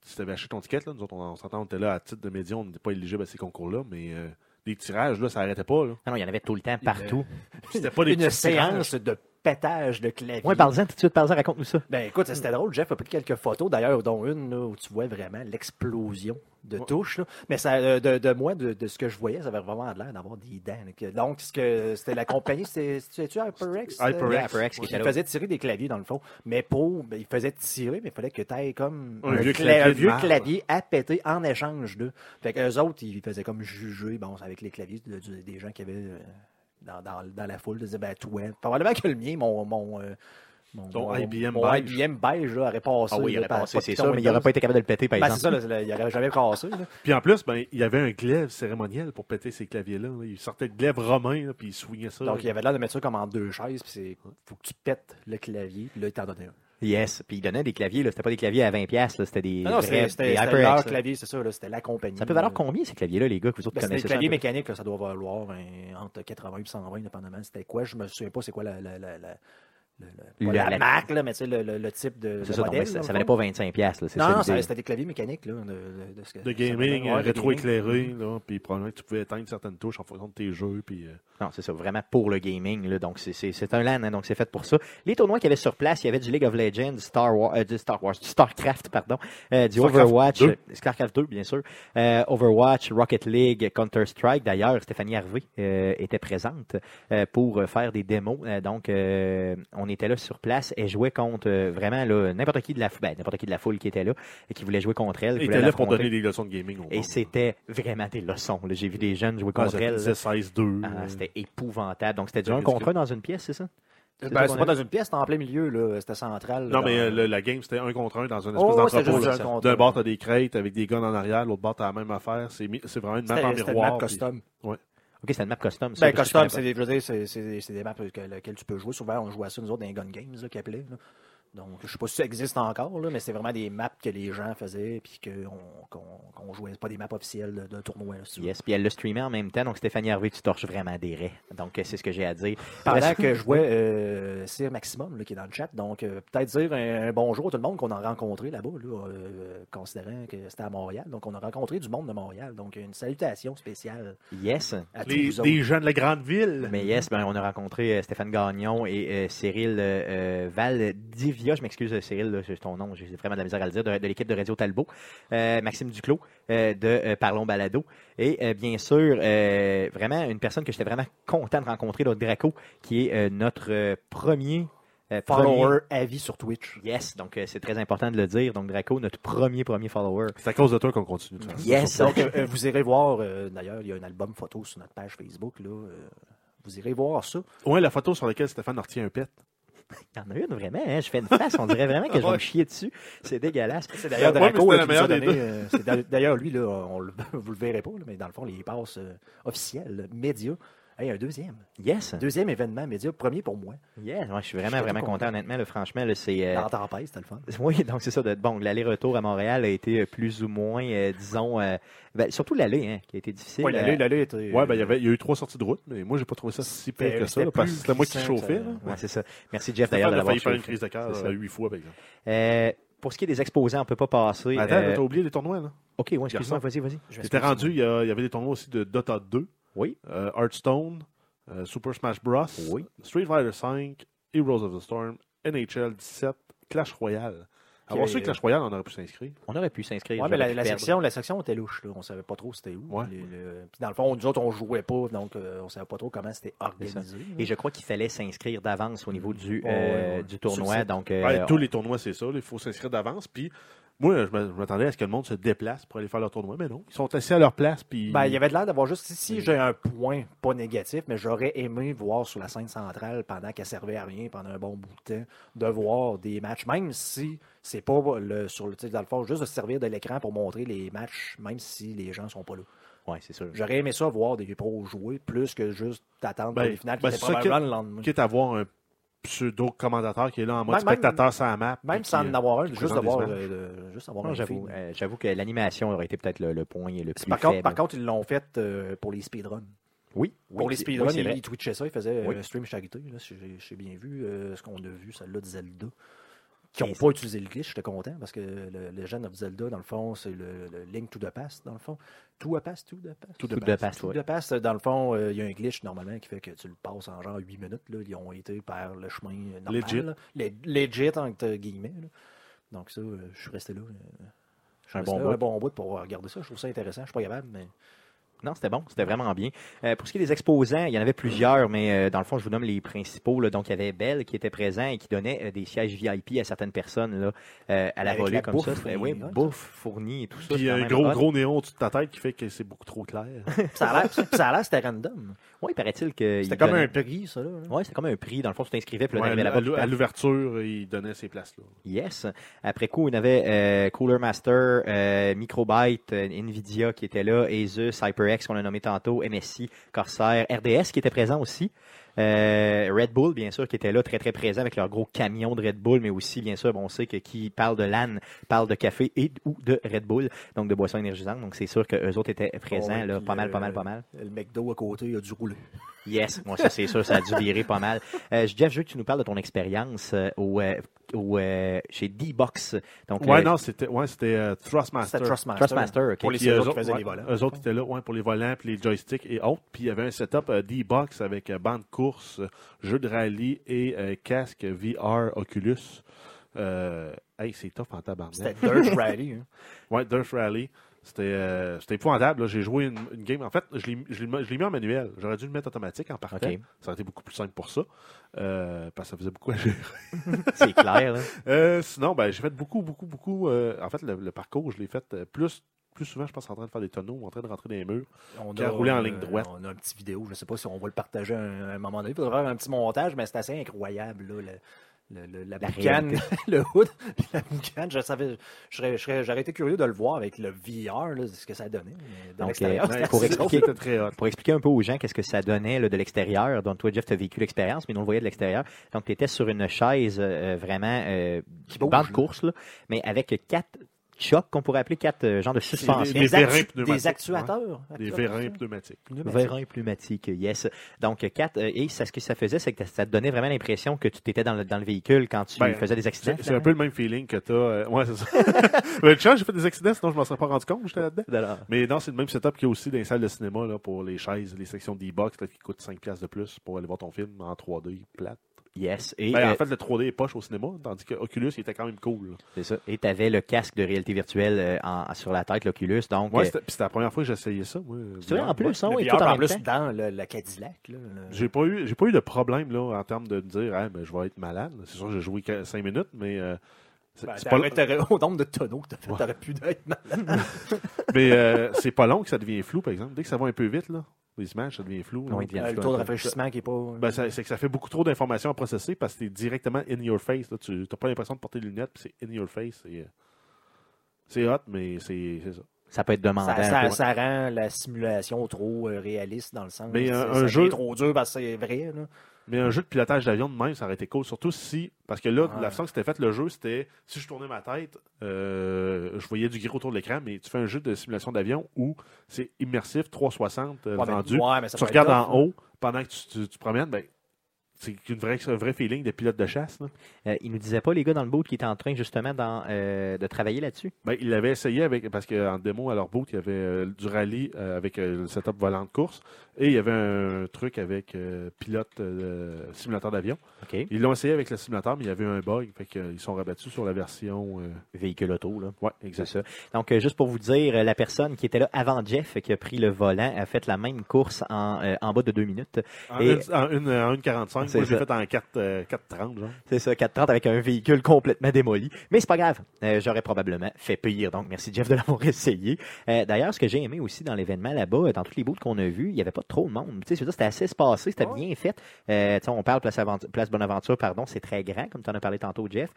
si tu avais acheté ton ticket, là, nous autres, on, on s'entend, on était là à titre de média, on n'était pas éligible à ces concours-là, mais euh, les tirages, là, ça n'arrêtait pas. Là. Non, non, il y en avait tout le temps, partout. C'était pas des Une séance de pétage de clavier. Oui, parle-en tout de suite, parle-en, raconte-nous ça. Ben écoute, c'était drôle. Jeff a pris quelques photos, d'ailleurs, dont une là, où tu vois vraiment l'explosion de Ouais. touches. là. Mais ça, euh, de, de moi, de, de ce que je voyais, ça avait vraiment l'air d'avoir des dents. là, Donc, ce que- c'était la compagnie, c'était c'était-tu HyperX? HyperX. HyperX qui là. faisait tirer des claviers, dans le fond. Mais pour, ben, il faisait tirer, mais il fallait que tu aies comme Un vieux cla- clavier un de vieux marbre. clavier à péter en échange d'eux. Fait qu'eux autres, ils faisaient comme juger, bon, avec les claviers de- des gens qui avaient euh, dans, dans, dans la foule, ils disaient, ben, toi, probablement que le mien, mon, mon, euh, mon, Ton mon- IBM mon beige. IBM beige là, aurait passé. Ah oui, il là, aurait par- passé, pas c'est de sûr, piton mais il n'aurait pas été capable de le péter, par Ben, c'est exemple. ça, là, il n'aurait jamais passé. là. Puis en plus, ben, il y avait un glaive cérémoniel pour péter ces claviers-là. là. Il sortait de glaive romain, là, puis il swingait ça. Donc, il avait l'air de mettre ça comme en deux chaises, puis c'est faut que tu pètes le clavier, puis là, il t'en donnait un. Yes, puis il donnait des claviers, là. C'était pas des claviers à 20$, piastres, là. C'était des, Non, non, c'était leur clavier, c'est ça, là, c'était la compagnie. Ça peut valoir combien, ces claviers-là, les gars, que vous autres Ben, connaissez des claviers mécaniques, là, ça doit valoir un- entre 80 et 120, dépendamment. C'était quoi? Je me souviens pas c'est quoi la, la, la, la, la- la- pas La- la marque, là, mais tu sais, le, le, le type de. C'est ça, modèle, mais ça, ça le valait pas 25$, piastres, là. C'est Non, ça non, c'était des claviers mécaniques. Là, de, de- de ce que- De ça gaming. Ouais, de rétro-éclairé, puis probablement que tu pouvais éteindre certaines touches en fonction de tes jeux. Puis, euh, Non, c'est ça, vraiment pour le gaming. Là, donc, c'est- c'est c'est un LAN, hein, donc c'est fait pour ça. Les tournois qu'il y avait sur place, il y avait du League of Legends, du Star Wars, euh, du Star Wars, du StarCraft, pardon, euh, du StarCraft Overwatch, 2. euh, StarCraft 2, bien sûr, euh, Overwatch, Rocket League, Counter-Strike. D'ailleurs, Stéphanie Harvey euh, était présente euh, pour euh, faire des démos. Euh, donc, euh, on était là sur place et jouait contre euh, vraiment là, n'importe qui de la foule, ben, n'importe qui de la foule qui était là et qui voulait jouer contre elle. voulait était là pour donner des leçons de gaming au Et c'était vraiment des leçons. J'ai vu des jeunes jouer Ah, contre ça elle. disait 16-2. Ah, euh, c'était épouvantable. Donc, c'était du C'est 1 ridicule. contre 1 dans une pièce, c'est ça? C'est Ben, c'est pas dans une pièce, c'était en plein milieu, là. C'était central. Non, dans- mais euh, le- la game, c'était un contre un dans une espèce Oh, c'était d'entrepôt. juste là. un contre D'un un. bord, t'as des crêtes avec des guns en arrière, l'autre bord, t'as la même affaire. C'est c'est vraiment une map en C'était c'était une miroir. map puis- custom. OK, c'était une map custom. ça, Ben, custom, c'est des, c'est- c'est c'est des maps que- lesquelles tu peux jouer. Souvent, on jouait à ça, nous autres, dans les gun games, là, qu'ils appelaient. là. Donc, je sais pas si ça existe encore, là, mais c'est vraiment des maps que les gens faisaient puis qu'on qu'on qu'on jouait. Pas des maps officielles de- d'un tournoi. Là. Yes, puis elle le streamait en même temps. Donc, Stéphanie Harvey, tu torches vraiment des raies. Donc, c'est ce que j'ai à dire. Pendant que je jouais euh, Sir Maximum, là, qui est dans le chat, donc euh, peut-être dire un, un bonjour à tout le monde qu'on a rencontré là-bas, là, euh, considérant que c'était à Montréal. Donc, on a rencontré du monde de Montréal. Donc, une salutation spéciale Yes. à tous Les, des gens de la grande ville. Mais yes, ben, on a rencontré euh, Stéphane Gagnon et euh, Cyril euh, Je m'excuse, euh, Cyril, c'est ton nom, j'ai vraiment de la misère à le dire, de, de l'équipe de Radio Talbot. Euh, Maxime Duclos euh, de euh, Parlons Balado. Et euh, bien sûr, euh, vraiment une personne que j'étais vraiment content de rencontrer, l'autre Draco, qui est euh, notre euh, premier euh, premier- Follower à vie sur Twitch. Yes, donc euh, c'est très important de le dire. Donc Draco, notre premier premier follower. C'est à cause de toi qu'on continue de faire ça. Yes. Donc, euh, vous irez voir, euh, d'ailleurs, il y a un album photo sur notre page Facebook. Là, euh, vous irez voir ça. Ouais, la photo sur laquelle Stéphane a retient un pet. Il y en a une vraiment, hein? je fais une face, on dirait vraiment que je vais me chier dessus. C'est dégueulasse. C'est d'ailleurs mais Draco euh, la qui nous a donné. euh, D'ailleurs, lui, là, on le- vous le verrez pas, là, mais dans le fond, les passes euh, officielles, médias. Hey, un deuxième. Yes. Deuxième événement média, premier pour moi. Yes, ouais, je suis vraiment, vraiment content, honnêtement. Là, franchement, là, c'est. euh, Dans la tempête, c'était le fun. Oui, donc c'est ça. De, bon, l'aller-retour à Montréal a été euh, plus ou moins, euh, disons, euh, ben, surtout l'aller, hein, qui a été difficile. Oui, l'aller, l'aller était. Ouais, ben, il y avait, il y a eu trois sorties de route, mais moi, j'ai pas trouvé ça si pire C'était- que ça, c'était là, parce que c'était moi qui chauffais. ouais, c'est ça. Merci Jeff d'ailleurs l'avoir failli faire une crise de cœur huit fois, par exemple. Pour ce qui est des exposés, on peut pas passer. Attends, euh, t'as oublié les tournois, là. ok, ouais, excuse-moi, vas-y, vas-y. J'étais rendu, ça. il y, a- il y avait des tournois aussi de Dota 2, Oui. euh, Hearthstone, euh, Super Smash Bros, Oui. Street Fighter 5, Heroes of the Storm, NHL 17, Clash Royale. Avoir su Clash Royale, on aurait pu s'inscrire. On aurait pu s'inscrire. Ouais, mais la, la section, la section était louche. Là. On savait pas trop c'était où. Ouais. Le- Puis dans le fond, nous autres, on jouait pas, donc euh, on savait pas trop comment c'était organisé. Et je crois qu'il fallait s'inscrire d'avance au niveau du, euh, ouais, du tournoi. Donc, euh, Ouais, on- tous les tournois, c'est ça. Il faut s'inscrire d'avance. Puis moi, je m'a- je m'attendais à ce que le monde se déplace pour aller faire leur tournoi, mais non. Ils sont assis à leur place. Puis Ben, il y avait de l'air d'avoir juste. Si, si j'ai un point pas négatif, mais j'aurais aimé voir sur la scène centrale, pendant qu'elle servait à rien, pendant un bon bout de temps, de voir des matchs, même si c'est pas le, sur le, le fond, juste de se servir de l'écran pour montrer les matchs, même si les gens sont pas là. ouais, c'est sûr. J'aurais aimé ça voir des pros jouer, plus que juste d'attendre Ben, les finales qui ben, étaient c'est ça probablement le lendemain. quitte à avoir un pseudo-commentateur qui est là en mode Même- même- spectateur sans map. Même sans en euh, avoir un, juste euh, de- juste avoir Non, un J'avoue, euh, j'avoue que l'animation aurait été peut-être le, le point le plus Par contre, par contre, ils l'ont fait euh, pour les speedruns. oui, Pour les speedruns, oui, ils, twitchaient ça, ils faisaient Oui. un stream charité. Là, j'ai- j'ai bien vu euh, ce qu'on a vu, celle-là de Zelda. Qui n'ont pas utilisé le glitch, j'étais content parce que le Legend of Zelda, dans le fond, c'est le, le Link to the Past, dans le fond. To a Past, to the Past. Tout de Tout de base. passe, To ouais. the Past, dans le fond, euh, il y a un glitch normalement qui fait que tu le passes en genre 8 minutes. Là. Ils ont été par le chemin normal. Legit. là. Le- Legit, entre guillemets. là. Donc ça, euh, je suis resté là. euh, Je suis Un bon là, bout. un bon bout pour regarder ça. Je trouve ça intéressant. Je suis pas capable, mais. Non, c'était bon, c'était vraiment bien. Euh, pour ce qui est des exposants, il y en avait plusieurs, mais euh, dans le fond, je vous nomme les principaux. là. Donc, il y avait Bell qui était présent et qui donnait euh, des sièges VIP à certaines personnes là, euh, à la Avec volée la comme bouffe ça. C'était- oui, fournie, hein, bouffe fournie et tout ça. Puis même gros, hot. gros néon au-dessus de ta tête qui fait que c'est beaucoup trop clair. Ça a l'air, c'était random. Oui, paraît-il que. C'était il comme donnait- un prix, ça. Là. Oui, c'était comme un prix. Dans le fond, tu t'inscrivais, puis Ouais, à l'ouverture, il donnait ces places-là. Yes. Après coup, on avait euh, Cooler Master, euh, Microbyte, euh, Nvidia qui était là, Asus, Qu'on a nommé tantôt, MSI, Corsair, RDS qui était présent aussi. Euh, Red Bull, bien sûr, qui était là, très très présent avec leur gros camion de Red Bull, mais aussi, bien sûr, bon, on sait que qui parle de LAN parle de café et ou de Red Bull, donc de boissons énergisantes. Donc c'est sûr qu'eux autres étaient présents, Ouais, là, pas mal, pas mal, pas mal. Le McDo à côté a dû rouler. Yes, moi ça c'est sûr, ça a dû virer pas mal. Euh, Jeff, je veux que tu nous parles de ton expérience euh, au, euh, au, euh, chez D-Box. Donc, Ouais, euh, non, c'était ouais, c'était euh, Thrustmaster. Trustmaster, ok. Pour les eux serveurs qui autres, faisaient ouais, les volants. eux autres étaient là ouais, pour les volants, puis les joysticks et autres. Puis il y avait un setup euh, D-Box avec euh, bande course, jeu de rallye et euh, casque VR Oculus. Euh, hey, c'est tough en tabarnak. C'était Dirt Rally. hein. Ouais, Dirt Rally. C'était euh, épouvantable. là. J'ai joué une, une game. En fait, je l'ai mis en manuel. J'aurais dû le mettre automatique en partant. Ça aurait été beaucoup plus simple pour ça. Euh, parce que ça faisait beaucoup à gérer. c'est clair. là. Euh, sinon, ben, j'ai fait beaucoup, beaucoup, beaucoup. euh, en fait, le, le parcours, je l'ai fait plus, plus souvent, je pense, en train de faire des tonneaux, en train de rentrer dans les murs. On Qui a roulé en ligne droite. On a un petit vidéo. Je ne sais pas si on va le partager à un, à un moment donné. Il faudra faire un petit montage, mais c'est assez incroyable. Là, le- le- le- la La boucane, le hood, la boucane. Je savais, j'aurais été curieux de le voir avec le VR, là, ce que ça donnait. Donc, euh, pour expliquer-. Pour un peu aux gens qu'est-ce que ça donnait là, de l'extérieur, donc toi, Jeff, tu as vécu l'expérience, mais nous on le voyait de l'extérieur. Donc, tu étais sur une chaise euh, vraiment euh, bande course, là, mais avec quatre chocs qu'on pourrait appeler quatre euh, genres de suspensions. des Des, vérins actu- pneumatiques, des actuateurs. Des vérins pneumatiques. Vérins pneumatiques, yes. Donc, quatre, euh, et ça, ce que ça faisait, c'est que ça te donnait vraiment l'impression que tu étais dans le, dans le véhicule quand tu Ben, faisais des accidents. C'est un peu le même feeling que tu as. ouais, c'est ça. Le j'ai fait des accidents, sinon je m'en serais pas rendu compte, j'étais là-dedans. Mais non, c'est le même setup qu'il y a aussi dans les salles de cinéma là, pour les chaises, les sections d'e-box là, qui coûtent 5$ piastres de plus pour aller voir ton film en 3D plate. Yes. Et Ben, euh, en fait, le 3D est poche au cinéma, tandis que Oculus il était quand même cool. c'est ça. Et tu avais le casque de réalité virtuelle euh, en- sur la tête, l'Oculus. Donc, Ouais, euh, c'était la première fois que j'essayais ça. Moi, c'est vrai, en plus, hein, VR, tout en plus, temps. dans le, le Cadillac. Là, le- J'ai pas eu j'ai pas eu de problème là en termes de me dire ah, ben, je vais être malade. C'est sûr j'ai joué 5 minutes, mais euh, c'est Ben, c'est pas, au nombre de tonneaux que t'as fait, Ouais. t'aurais pu être malade. mais, euh, c'est pas long que ça devient flou, par exemple. Dès que ça va un peu vite, là, les images, ça devient flou. Oui, Euh, le taux de rafraîchissement qui est pas. Ben, ça- c'est que ça fait beaucoup trop d'informations à processer parce que c'est directement in your face. Là. Tu n'as pas l'impression de porter des lunettes, puis c'est in your face. C'est, euh, c'est hot, mais c'est, c'est ça. ça peut être demandant. Ça, rend la simulation trop euh, réaliste dans le sens. Mais c'est- un- jeu- trop dur parce que c'est vrai. Là. Mais un jeu de pilotage d'avion de même, ça aurait été cool. Surtout si. Parce que là, Ouais. la façon que c'était fait le jeu, c'était. Si je tournais ma tête, euh, je voyais du gris autour de l'écran, mais tu fais un jeu de simulation d'avion où c'est immersif, 360 euh, Ouais, mais- rendu. ouais, mais ça tu regardes en là. haut pendant que tu, tu, tu promènes, ben, c'est une vraie, un vrai feeling de pilote de chasse. Là. Euh, ils nous disaient pas, les gars, dans le boot, qui étaient en train justement dans, euh, de travailler là-dessus? Ben, ils l'avaient essayé avec, parce qu'en démo à leur boot, il y avait euh, du rallye euh, avec le setup volant de course et il y avait un truc avec pilote simulateur d'avion. Ils l'ont essayé avec le simulateur, mais il y avait un bug. Fait qu'ils sont rabattus sur la version. Véhicule auto, là. Ouais, exact. ça. Donc, juste pour vous dire, la personne qui était là avant Jeff, qui a pris le volant, a fait la même course en, en bas de deux minutes. En, Et- une, en, une, en 1,45. C'est Moi, j'ai fait en 4, euh, 4,30. genre. C'est ça, 430 avec un véhicule complètement démoli. Mais c'est pas grave. Euh, J'aurais probablement fait pire. Donc, merci Jeff de l'avoir essayé. Euh, D'ailleurs, ce que j'ai aimé aussi dans l'événement là-bas, euh, dans tous les bouts qu'on a vus, il n'y avait pas trop de monde. C'était assez espacé, c'était bien fait. On parle Place, Aventure- Place Bonaventure, pardon, c'est très grand, comme tu en as parlé tantôt, Jeff.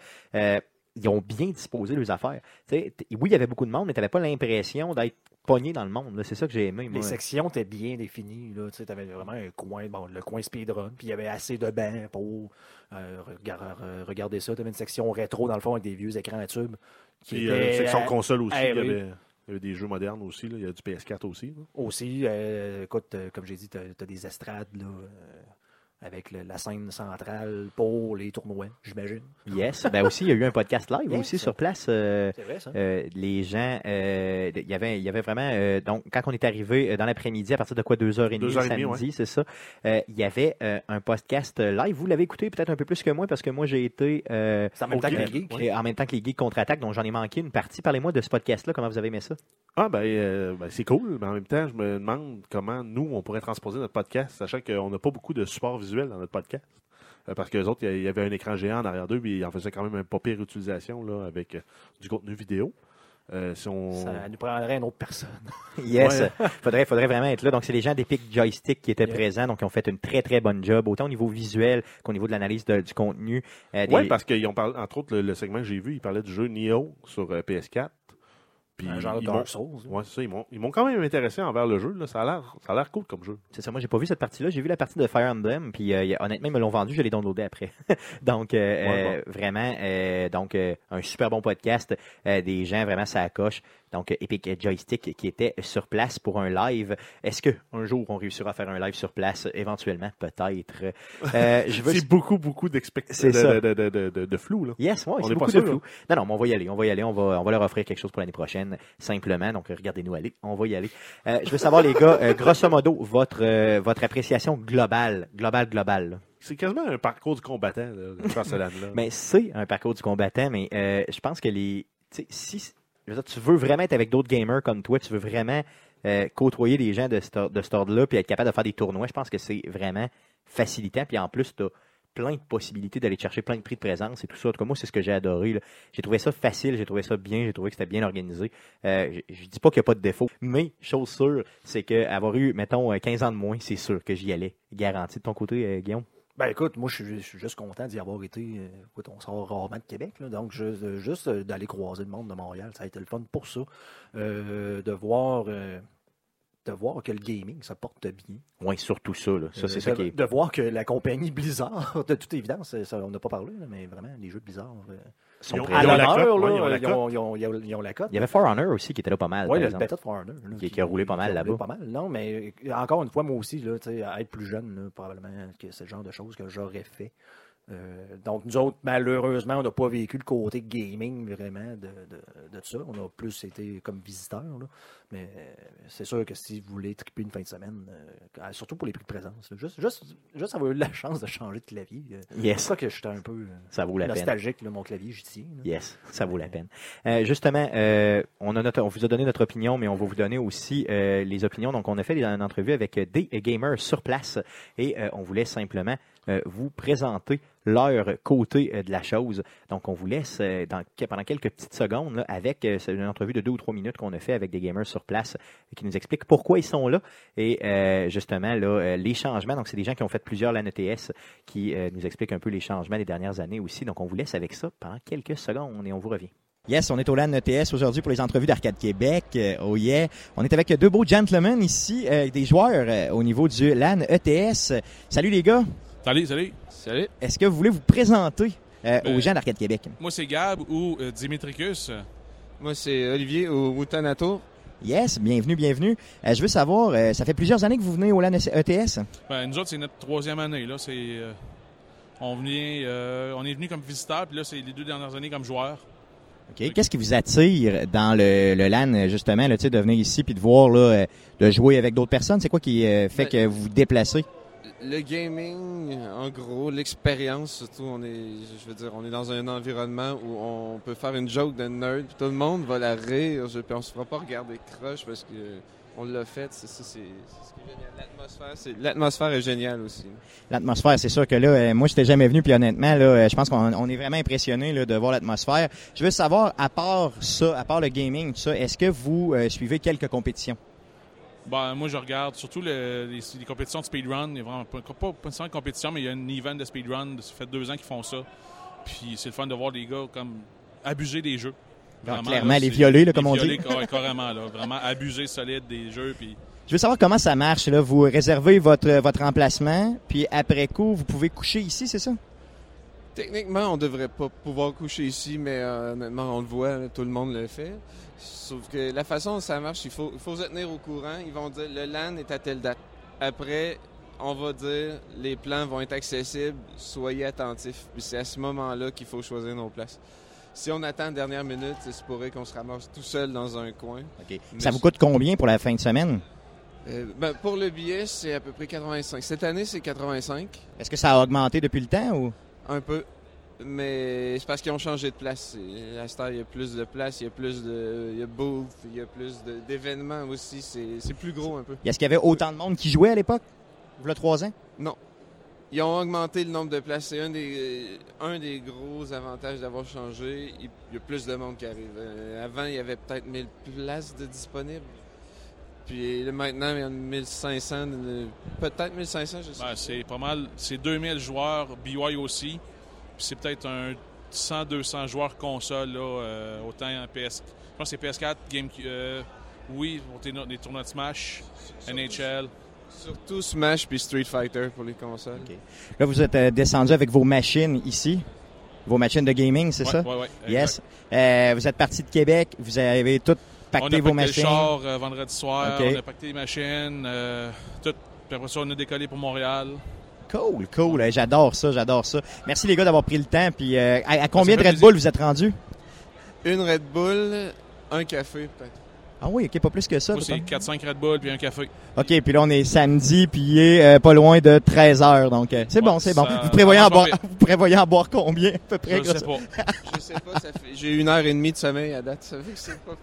Ils ont bien disposé leurs affaires. Oui, il y avait beaucoup de monde, mais tu n'avais pas l'impression d'être pogné dans le monde. C'est ça que j'ai aimé. Les sections étaient bien définies. Tu sais, avais vraiment un coin, bon, le coin speedrun, puis il y avait assez de bancs pour euh, regar- regarder ça. Tu avais une section rétro, dans le fond, avec des vieux écrans à tubes. Qui Puis, euh, étaient, section euh, console aussi. eh il, y oui. avait, il y avait des jeux modernes aussi. Là. Il y a du PS4 aussi. là. Aussi, euh, écoute, euh, comme j'ai dit, tu as, des estrades là, euh, avec le- la scène centrale pour les tournois, j'imagine. Yes. Ben aussi, il y a eu un podcast live Yes. aussi sur place. euh, C'est vrai, ça? Euh, les gens, euh, il y avait, il y avait vraiment, euh, donc quand on est arrivé dans l'après-midi, à partir de quoi, deux heures et demie, Deux heures le et demie, samedi, c'est ça, euh, il y avait euh, un podcast live. Vous l'avez écouté peut-être un peu plus que moi parce que moi j'ai été euh, C'est en même temps que les geeks. en même temps que les geeks contre-attaque, donc j'en ai manqué une partie. Parlez-moi de ce podcast-là, comment vous avez aimé ça? Ah, ben, euh, ben, c'est cool. Mais en même temps, je me demande comment nous, on pourrait transposer notre podcast, sachant qu'on n'a pas beaucoup de support visuel dans notre podcast. Euh, parce que les autres, il y avait un écran géant en arrière d'eux, puis ils en faisaient quand même un pas pire utilisation là, avec euh, du contenu vidéo. Euh, si on... Ça nous prendrait une autre personne. Yes. Ouais. faudrait, faudrait vraiment être là. Donc, c'est les gens d'Epic Joystick qui étaient Yeah. présents, donc ils ont fait une très, très bonne job, autant au niveau visuel qu'au niveau de l'analyse du contenu. Euh, des- Oui, parce qu'ils ont parlé, entre autres, le, le segment que j'ai vu, ils parlaient du jeu Neo sur euh, PS4. Puis un genre de Souls. Ouais, c'est ça. Ils m'ont, quand même intéressé envers le jeu. Là. Ça a l'air, ça a l'air cool comme jeu. C'est ça, moi j'ai pas vu cette partie-là. J'ai vu la partie de Fire Emblem, puis euh, honnêtement, ils me l'ont vendu, je l'ai downloadé après. donc, euh, Ouais, euh, vraiment, euh, donc euh, un super bon podcast, euh, des gens vraiment ça coche. Donc, euh, Epic Joystick qui était sur place pour un live. Est-ce que un jour on réussira à faire un live sur place? Éventuellement, peut-être. Euh, je veux. C'est beaucoup, beaucoup d'expect- C'est ça. de, de, de, de, de- de flou. Là. Yes, ouais, On c'est est pas beaucoup de sûr, flou. Non, non, mais on va y aller, on va y aller, on va, on va leur offrir quelque chose pour l'année prochaine, simplement. Donc, regardez-nous aller, on va y aller. Euh, je veux savoir, les gars, euh, grosso modo, votre, votre appréciation globale, globale, globale. là. C'est quasiment un parcours du combattant, là, de LAN-là. Mais c'est un parcours du combattant, mais euh, je pense que les. Si je veux dire, tu veux vraiment être avec d'autres gamers comme toi, tu veux vraiment euh, côtoyer des gens de cet ordre-là, puis être capable de faire des tournois, je pense que c'est vraiment facilitant. Puis en plus, tu as plein de possibilités d'aller chercher plein de prix de présence et tout ça. En tout cas, moi, c'est ce que j'ai adoré. J'ai trouvé ça facile, j'ai trouvé ça bien, j'ai trouvé que c'était bien organisé. Euh, je, dis pas qu'il n'y a pas de défaut, mais chose sûre, c'est qu'avoir eu, mettons, euh, 15 ans de moins, c'est sûr que j'y allais. Garanti de ton côté, euh, Guillaume? Ben écoute, moi je suis, je suis juste content d'y avoir été. euh, écoute, on sort rarement de Québec, là, donc je- euh, juste euh, d'aller croiser le monde de Montréal, ça a été le fun pour ça. Euh, de voir euh, de voir que le gaming se porte bien. Oui, surtout ça. Là. Ça, c'est ça de, qui est. de voir que la compagnie Blizzard, de toute évidence, ça, on n'a pas parlé, là, mais vraiment, les jeux Blizzard. Sont Ils ont- à ils ont la l'honneur, cote, là, ils ont la. Il y avait For Honor aussi qui était là pas mal. Oui, par le exemple. bêta de là, Qui- qui a roulé pas mal là-bas. Pas mal. Non, mais encore une fois, moi aussi, là, à être plus jeune, là, probablement que c'est le genre de choses que j'aurais fait. Euh, donc, nous autres, malheureusement, on n'a pas vécu le côté gaming vraiment de, de, de ça. On a plus été comme visiteurs. là. Mais euh, c'est sûr que si vous voulez triper une fin de semaine, euh, surtout pour les prix de présence, là, juste, juste, juste avoir eu la chance de changer de clavier. euh, C'est Yes, ça que j'étais un peu ça vaut la peine. nostalgique, là, mon clavier, j'y tiens. Yes, ça vaut la peine. Justement, on, a notre, on vous a donné notre opinion, mais on va vous donner aussi les opinions. Donc, on a fait une entrevue avec des gamers sur place et on voulait simplement vous présenter leur côté euh, de la chose. Donc, on vous laisse euh, pendant quelques petites secondes avec euh, une entrevue de deux ou trois minutes qu'on a fait avec des gamers sur place euh, qui nous expliquent pourquoi ils sont là et euh, justement là, euh, les changements. Donc, c'est des gens qui ont fait plusieurs LAN ETS qui euh, nous expliquent un peu les changements des dernières années aussi. Donc, on vous laisse avec ça pendant quelques secondes et on vous revient. Yes, on est au LAN ETS aujourd'hui pour les entrevues d'Arcade Québec. Euh, oh yeah. On est avec deux beaux gentlemen ici, euh, des joueurs euh, au niveau du LAN ETS. Salut les gars. Salut, salut. Salut. Est-ce que vous voulez vous présenter euh, Ben- aux gens d'Arcade Québec? Moi, c'est Gab ou euh, Dimitricus. Moi, c'est Olivier au Wutanato. Yes, bienvenue, bienvenue. Euh, je veux savoir, euh, ça fait plusieurs années que vous venez au LAN ETS? Ben, nous autres, c'est notre troisième année. là. C'est, euh, On, venait, euh, on est venu comme visiteur, puis là, c'est les deux dernières années comme joueur. OK. Qu'est-ce qui vous attire dans le, le LAN, justement, là, de venir ici puis de voir, là, de jouer avec d'autres personnes? C'est quoi qui euh, fait Ben- que vous vous déplacez? Le gaming, en gros, l'expérience, surtout, on est, je veux dire, on est dans un environnement où on peut faire une joke de nerd, puis tout le monde va la rire, puis on se fera pas regarder croche parce que on l'a fait, c'est ça, c'est ce qui est génial. L'atmosphère, c'est- l'atmosphère est géniale aussi. L'atmosphère, c'est sûr que là, euh, moi, j'étais jamais venu, puis honnêtement, là, euh, je pense qu'on on est vraiment impressionné de voir l'atmosphère. Je veux savoir, à part ça, à part le gaming, ça, est-ce que vous euh, suivez quelques compétitions? Ben, moi, je regarde surtout le- les, les compétitions de speedrun. Il y a vraiment pas, pas, pas de compétition, mais il y a un event de speedrun. Ça fait deux ans qu'ils font ça. Puis c'est le fun de voir des gars comme abuser des jeux. Ah, Vraiment, clairement, là, les violer, là, comme on violer, dit. ouais, carrément, là. Vraiment abuser solide des jeux. Puis Je veux savoir comment ça marche. Là. Vous réservez votre, votre emplacement, puis après coup, vous pouvez coucher ici, c'est ça? Techniquement, on devrait pas pouvoir coucher ici, mais euh, honnêtement, on le voit, tout le monde le fait. Sauf que la façon dont ça marche, il faut, il faut se tenir au courant. Ils vont dire le LAN est à telle date. Après, on va dire les plans vont être accessibles, soyez attentifs. Puis c'est à ce moment-là qu'il faut choisir nos places. Si on attend la dernière minute, il se pourrait qu'on se ramasse tout seul dans un coin. OK. Ça vous coûte combien pour la fin de semaine? Euh, ben, pour le billet, c'est à peu près 85. Cette année, c'est 85. Est-ce que ça a augmenté depuis le temps ou? Un peu. Mais c'est parce qu'ils ont changé de place. À il y a plus de place, il y a plus de. Il y a booth, il y a plus d'événements aussi. C'est plus gros un peu. Est-ce qu'il y avait autant de monde qui jouait à l'époque? Vous le trois ans? Non. Ils ont augmenté le nombre de places. C'est un des, un des gros avantages d'avoir changé. Il il y a plus de monde qui arrive. Avant, il y avait peut-être 1000 places de disponibles. Puis là, maintenant, il y en a 1500. euh, Peut-être 1500, je sais ben, c'est pas mal. C'est 2000 joueurs BYOC. Puis c'est peut-être un 100-200 joueurs console, là, euh, autant en PS. Je pense que c'est PS4, GameCube. euh, oui, pour tes- les tournois de Smash, NHL. Surtout Smash puis Street Fighter pour les consoles. Là, vous êtes euh, descendu avec vos machines ici. Vos machines de gaming, c'est Ouais, ça? ouais, ouais, Yes. Euh, vous êtes parti de Québec. Vous avez tout On a pacté vos pacté le machines. char euh, vendredi soir, Ok. on a pacté les machines, euh, tout. Puis après ça, on a décollé pour Montréal. Cool, cool. J'adore ça, j'adore ça. Merci les gars d'avoir pris le temps. Puis euh, à, à combien de Red plaisir. Bull vous êtes rendus? Une Red Bull, un café peut-être. Ah oui, ok, pas plus que ça. Moi, c'est peut-être. 4-5 Red Bull puis un café. OK, puis là, on est samedi, puis il est euh, pas loin de 13 heures. Donc, euh, c'est Ouais, bon, c'est bon. Vous prévoyez, en boire, pas vous prévoyez en boire combien, à peu près? Je sais pas. Je sais pas, ça fait. J'ai une heure et demie de sommeil à date. Ça fait que c'est pas.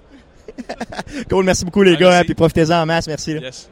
Cool, merci beaucoup les gars, hein, puis profitez-en en masse, merci. Yes.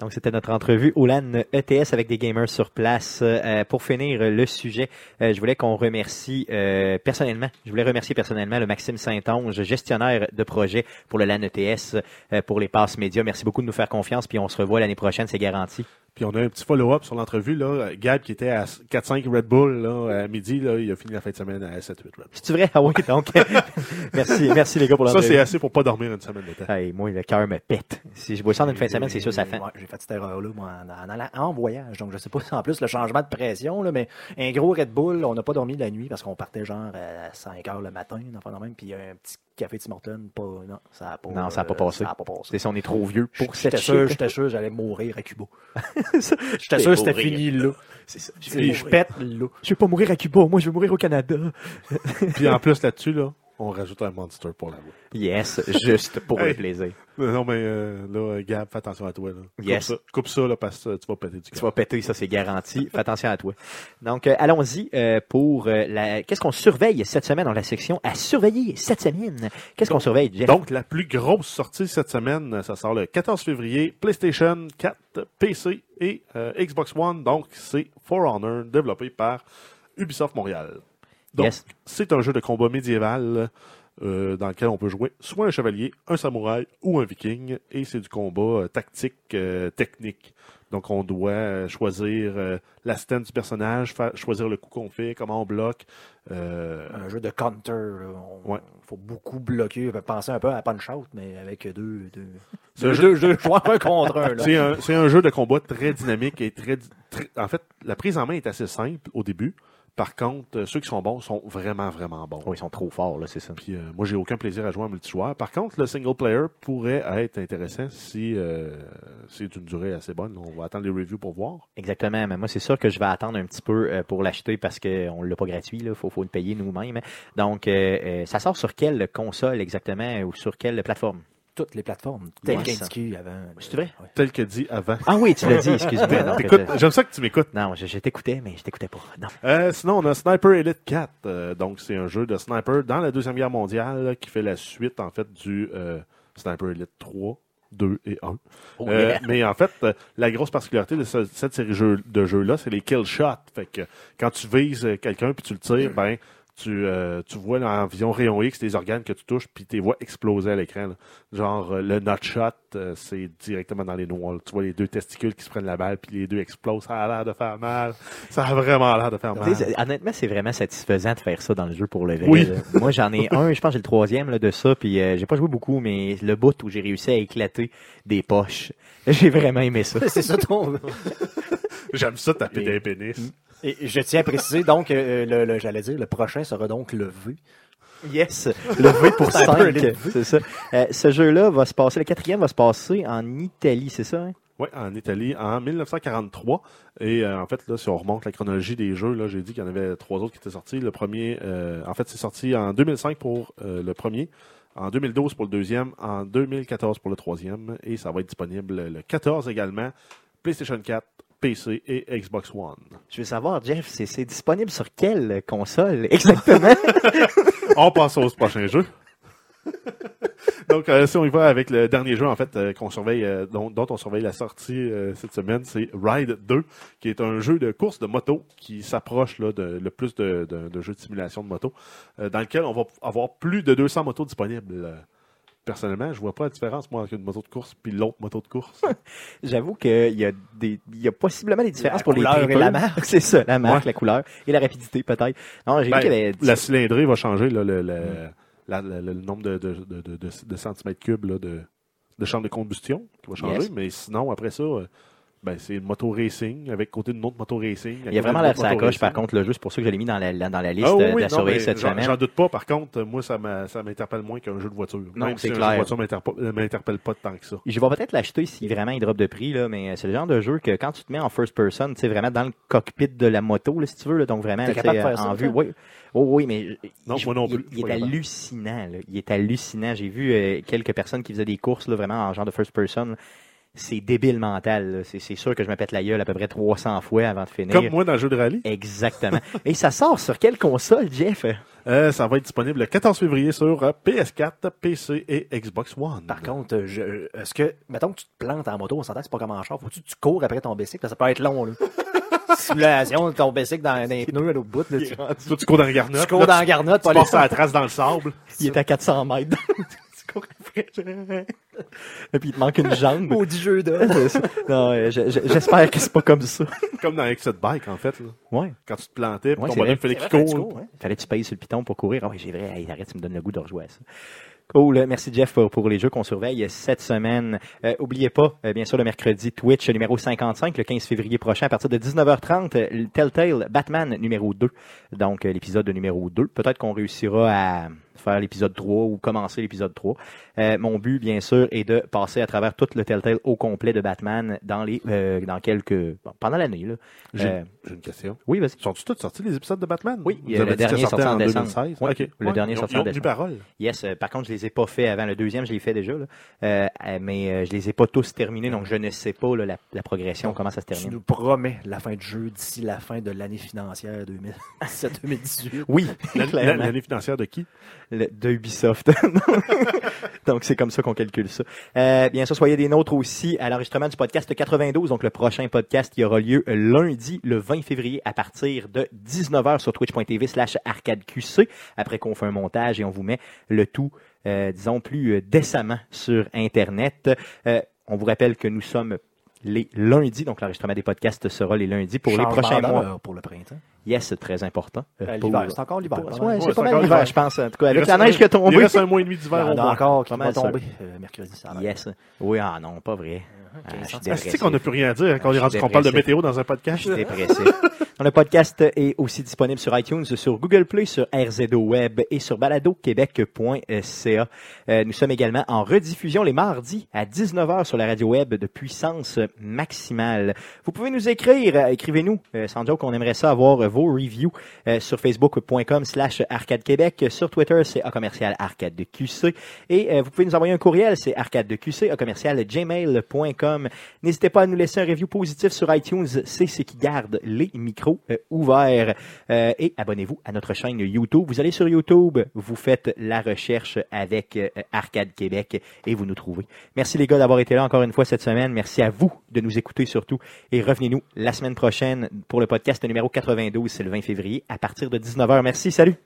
Donc, c'était notre entrevue au LAN ETS avec des gamers sur place. Euh, pour finir euh, le sujet, euh, je voulais qu'on remercie euh, personnellement, je voulais remercier personnellement le Maxime Saint-Onge, gestionnaire de projet pour le LAN ETS, euh, pour les passes médias. Merci beaucoup de nous faire confiance, puis on se revoit l'année prochaine, c'est garanti. Puis on a un petit follow-up sur l'entrevue. là. Gab qui était à 4-5 Red Bull là, à midi, là, il a fini la fin de semaine à 7-8 Red Bull. C'est vrai? Ah oui, donc, merci, merci les gars pour Ça, l'entrevue. c'est assez pour pas dormir une semaine de temps. Hey, moi, le cœur me pète. Si je bois ça en une fin de semaine, c'est sûr, ça fait. Ouais, j'ai fait cette erreur-là, moi, en, en allant en voyage. Donc, je sais pas si en plus le changement de pression, là, mais un gros Red Bull, on n'a pas dormi la nuit parce qu'on partait genre à 5 heures le matin, enfin, même, puis un petit café Tim Hortons, pas, non, ça a pas, Non, ça a pas euh, passé. Ça a pas passé. C'est ça, on est trop vieux pour cette sûr, j'étais sûr, j'allais mourir à Cuba. J'étais sûr c'était fini là. C'est ça. Je pète là. Je veux pas mourir à Cuba, moi je veux mourir au Canada. Puis en plus là-dessus, là, on rajoute un monster pour la voix. Yes, juste pour le plaisir. Non, mais euh, là, Gab, fais attention à toi. Là. Coupe Yes. ça, coupe ça là, parce que tu vas péter du Tu vas péter, ça c'est garanti. Fais attention à toi. Donc, euh, allons-y euh, pour la. Qu'est-ce qu'on surveille cette semaine? Dans la section à surveiller cette semaine? Qu'est-ce qu'on surveille, Jeff? Donc, la plus grosse sortie cette semaine, ça sort le 14 février, PlayStation 4, PC et Xbox One. Donc, c'est For Honor, développé par Ubisoft Montréal. Donc, Yes. c'est un jeu de combat médiéval euh, dans lequel on peut jouer soit un chevalier, un samouraï ou un viking. Et c'est du combat euh, tactique, euh, technique. Donc, on doit choisir euh, la stance du personnage, choisir le coup qu'on fait, comment on bloque. Euh, Un jeu de counter. On- Ouais. faut beaucoup bloquer. Penser un peu à Punch Out, mais avec deux, deux, C'est un deux, jeu- deux, deux joueurs un contre un. C'est un, c'est un jeu de combat très dynamique et très, très- En fait, la prise en main est assez simple au début, Par contre, euh, ceux qui sont bons sont vraiment, vraiment bons. Oh, ils sont trop forts, là, c'est ça. Puis euh, moi, j'ai aucun plaisir à jouer en multijoueur. Par contre, le single player pourrait être intéressant si euh, c'est une durée assez bonne. On va attendre les reviews pour voir. Exactement, mais moi c'est sûr que je vais attendre un petit peu euh, pour l'acheter parce qu'on l'a pas gratuit, il faut, faut le payer nous-mêmes. Donc ça sort sur quelle console exactement ou sur quelle plateforme? Toutes les plateformes, telles Yes. qu'indiquées avant. C'est vrai? Ouais. Tel que dit avant. Ah oui, tu l'as dit, excuse-moi. euh, J'aime ça que tu m'écoutes. non, je, je t'écoutais, mais je t'écoutais pas. Non. Euh, sinon, on a Sniper Elite 4. euh, donc, c'est un jeu de sniper dans la Deuxième Guerre mondiale là, qui fait la suite, en fait, du euh, Sniper Elite 3, 2 et 1. Oh, Euh, yeah. mais en fait, euh, la grosse particularité de ce- cette série jeu- de jeux-là, c'est les kill shots. Fait que quand tu vises euh, quelqu'un puis tu le tires, ben tu, euh, tu vois en vision rayon X les organes que tu touches puis tu les vois exploser à l'écran. Genre euh, le nut shot, euh, c'est directement dans les noix. là. Tu vois les deux testicules qui se prennent la balle puis les deux explosent. Ça a l'air de faire mal. Ça a vraiment l'air de faire mal. Honnêtement, c'est vraiment satisfaisant de faire ça dans le jeu pour le vrai. Oui. Moi, j'en ai un, je pense que j'ai le troisième là, de ça, puis euh, j'ai pas joué beaucoup, mais le bout où j'ai réussi à éclater des poches, j'ai vraiment aimé ça. C'est ça ton. J'aime ça taper Et- des pénis. Et je tiens à préciser, donc, euh, le, le- j'allais dire, le prochain sera donc le V. Yes, le V pour C'est un 5, peu le V. c'est ça. Euh, ce jeu-là va se passer, le quatrième va se passer en Italie, c'est ça? hein? Oui, en Italie, en 1943. Et euh, en fait, là, si on remonte la chronologie des jeux, là, j'ai dit qu'il y en avait trois autres qui étaient sortis. Le premier, euh, en fait, c'est sorti en 2005 pour euh, le premier, en 2012 pour le deuxième, en 2014 pour le troisième, et ça va être disponible le 14 également, PlayStation 4, PC et Xbox One. Je veux savoir, Jeff, c'est, disponible sur quelle console exactement? On passe au prochain jeu. Donc, euh, si on y va avec le dernier jeu, en fait, euh, qu'on surveille, euh, dont, dont on surveille la sortie cette semaine, c'est Ride 2, qui est un jeu de course de moto qui s'approche là, de, le plus de, de, de jeux de simulation de moto, dans lequel on va avoir plus de 200 motos disponibles. Personnellement, je vois pas la différence, moi, entre une moto de course puis l'autre moto de course. J'avoue qu'il y a des, il y a possiblement des différences La pour les tripeurs. la marque. C'est ça, la marque, Ouais. la couleur et la rapidité peut-être. Non, j'ai Ben, vu qu'il y avait la cylindrée va changer, là, le, le, la- le- le nombre de, de, de, centimètres cubes là, de, de chambre de combustion qui va changer. Yes. Mais sinon, après ça, euh, ben, c'est une moto racing avec côté d'une autre moto racing. Il y a vraiment l'air ça coche, par contre, le jeu. C'est pour ça que je l'ai mis dans la, la- dans la liste Ah oui, de la non, cette j'en- semaine. J'en doute pas. Par contre, moi, ça m'interpelle moins qu'un jeu de voiture. Non, Même c'est si un clair. jeu de voiture m'interpe- euh, m'interpelle pas tant que ça. Je vais peut-être l'acheter si vraiment il drop de prix, là, mais c'est le genre de jeu que quand tu te mets en first person, tu sais, vraiment dans le cockpit de la moto, là, si tu veux, là, donc vraiment, capable de faire en vue. Oui, oh, oui, mais Non, je- moi non il- plus, est hallucinant, là. Il est hallucinant. J'ai vu euh, quelques personnes qui faisaient des courses, là, vraiment en genre de first person. là. C'est débile mental. là. C'est sûr que je me pète la gueule à peu près 300 fois avant de finir. Comme moi dans le jeu de rallye, Exactement. Et ça sort sur quelle console, Jeff? euh, ça va être disponible le 14 février sur euh, PS4, PC et Xbox One. Par contre, euh, je- est-ce que, mettons que tu te plantes en moto, on s'entend que c'est pas comme en char, faut-tu que tu cours après ton bicycle, ça peut être long, là. Simulation de ton bicycle dans, dans les pneus à l'autre bout, là, tu, Toi, tu cours dans la garnotte. tu cours dans la garnotte, tu passes à la trace dans le sable. Il est à 400 mètres. Tu cours après. Et puis il te manque une jambe. maudit jeu de. Non, je- je- j'espère que c'est pas comme ça. Comme dans Exit Bike, en fait. là. Ouais. Quand tu te plantais, puis Ouais, ton bonhomme fallait qu'il court. hein. Fallait que tu payes sur le piton pour courir. Ah oui, j'ai vrai. Hey, arrête, tu me donnes le goût de rejouer à ça. Cool. Merci Jeff pour, pour les jeux qu'on surveille cette semaine. Euh, oubliez pas, euh, bien sûr, le mercredi Twitch numéro 55, le 15 février prochain, à partir de 19h30, euh, le Telltale Batman numéro 2. Donc, euh, l'épisode numéro 2. Peut-être qu'on réussira à faire l'épisode 3 ou commencer l'épisode 3. Euh, mon but, bien sûr, est de passer à travers tout le Telltale au complet de Batman dans les euh, dans quelques bon, pendant l'année. là. J'ai Euh, j'ai une question. oui, vas-y. Sont-ils tous sortis les épisodes de Batman? Oui, Vous le dernier sorti en décembre. 2016? Oui, Ok. le Ouais, dernier sorti en décembre. parole. Yes, euh, par contre, je les ai pas fait avant le deuxième, je l'ai fait déjà, là. Euh, euh, mais euh, je les ai pas tous terminés, donc je ne sais pas là, la, la progression, comment ça se Tu termine. nous promets la fin de jeu d'ici la fin de l'année financière 2017-2018. Oui, l'année financière de qui? Le- de Ubisoft. donc c'est comme ça qu'on calcule ça. Euh, bien sûr, soyez des nôtres aussi à l'enregistrement du podcast 92, donc le prochain podcast qui aura lieu lundi, le 20 février, à partir de 19h sur twitch.tv slash arcadeqc, après qu'on fait un montage et on vous met le tout, euh, disons, plus euh, décemment sur Internet. Euh, on vous rappelle que nous sommes les lundis, donc l'enregistrement des podcasts sera les lundis pour les prochains mois. pour le printemps. Yes, c'est très important. Euh, Euh, pour- l'hiver, c'est encore l'hiver. Ouais, mal. c'est pas c'est mal l'hiver, je pense. En tout cas, avec la neige qui a Il reste un mois et demi Il y d'hiver au en a moins. encore qui Pas vont mal sûr. tomber euh, mercredi. ça va. Yes. Oui, ah non, pas vrai. Ah, je suis Ah, c'est qu'on n'a plus rien à dire quand on rendu qu'on parle de météo dans un podcast? Je suis dépressif. Le podcast est aussi disponible sur iTunes, sur Google Play, sur RZO Web et sur baladoquebec.ca. Euh, nous sommes également en rediffusion les mardis à 19h sur la radio web de puissance maximale. Vous pouvez nous écrire, euh, écrivez-nous, euh, sans joke, on aimerait ça avoir euh, vos reviews euh, sur facebook.com slash arcade québec, sur Twitter c'est A commercial arcade de QC et euh, vous pouvez nous envoyer un courriel, c'est arcade de QC, A commercial gmail.com. N'hésitez pas à nous laisser un review positif sur iTunes, c'est ce qui garde les micros euh, ouverts. Euh, et abonnez-vous à notre chaîne YouTube. Vous allez sur YouTube, vous faites la recherche avec euh, Arcade Québec et vous nous trouvez. Merci les gars d'avoir été là encore une fois cette semaine. Merci à vous de nous écouter surtout. Et revenez-nous la semaine prochaine pour le podcast numéro 92, c'est le 20 février, à partir de 19h. Merci, salut!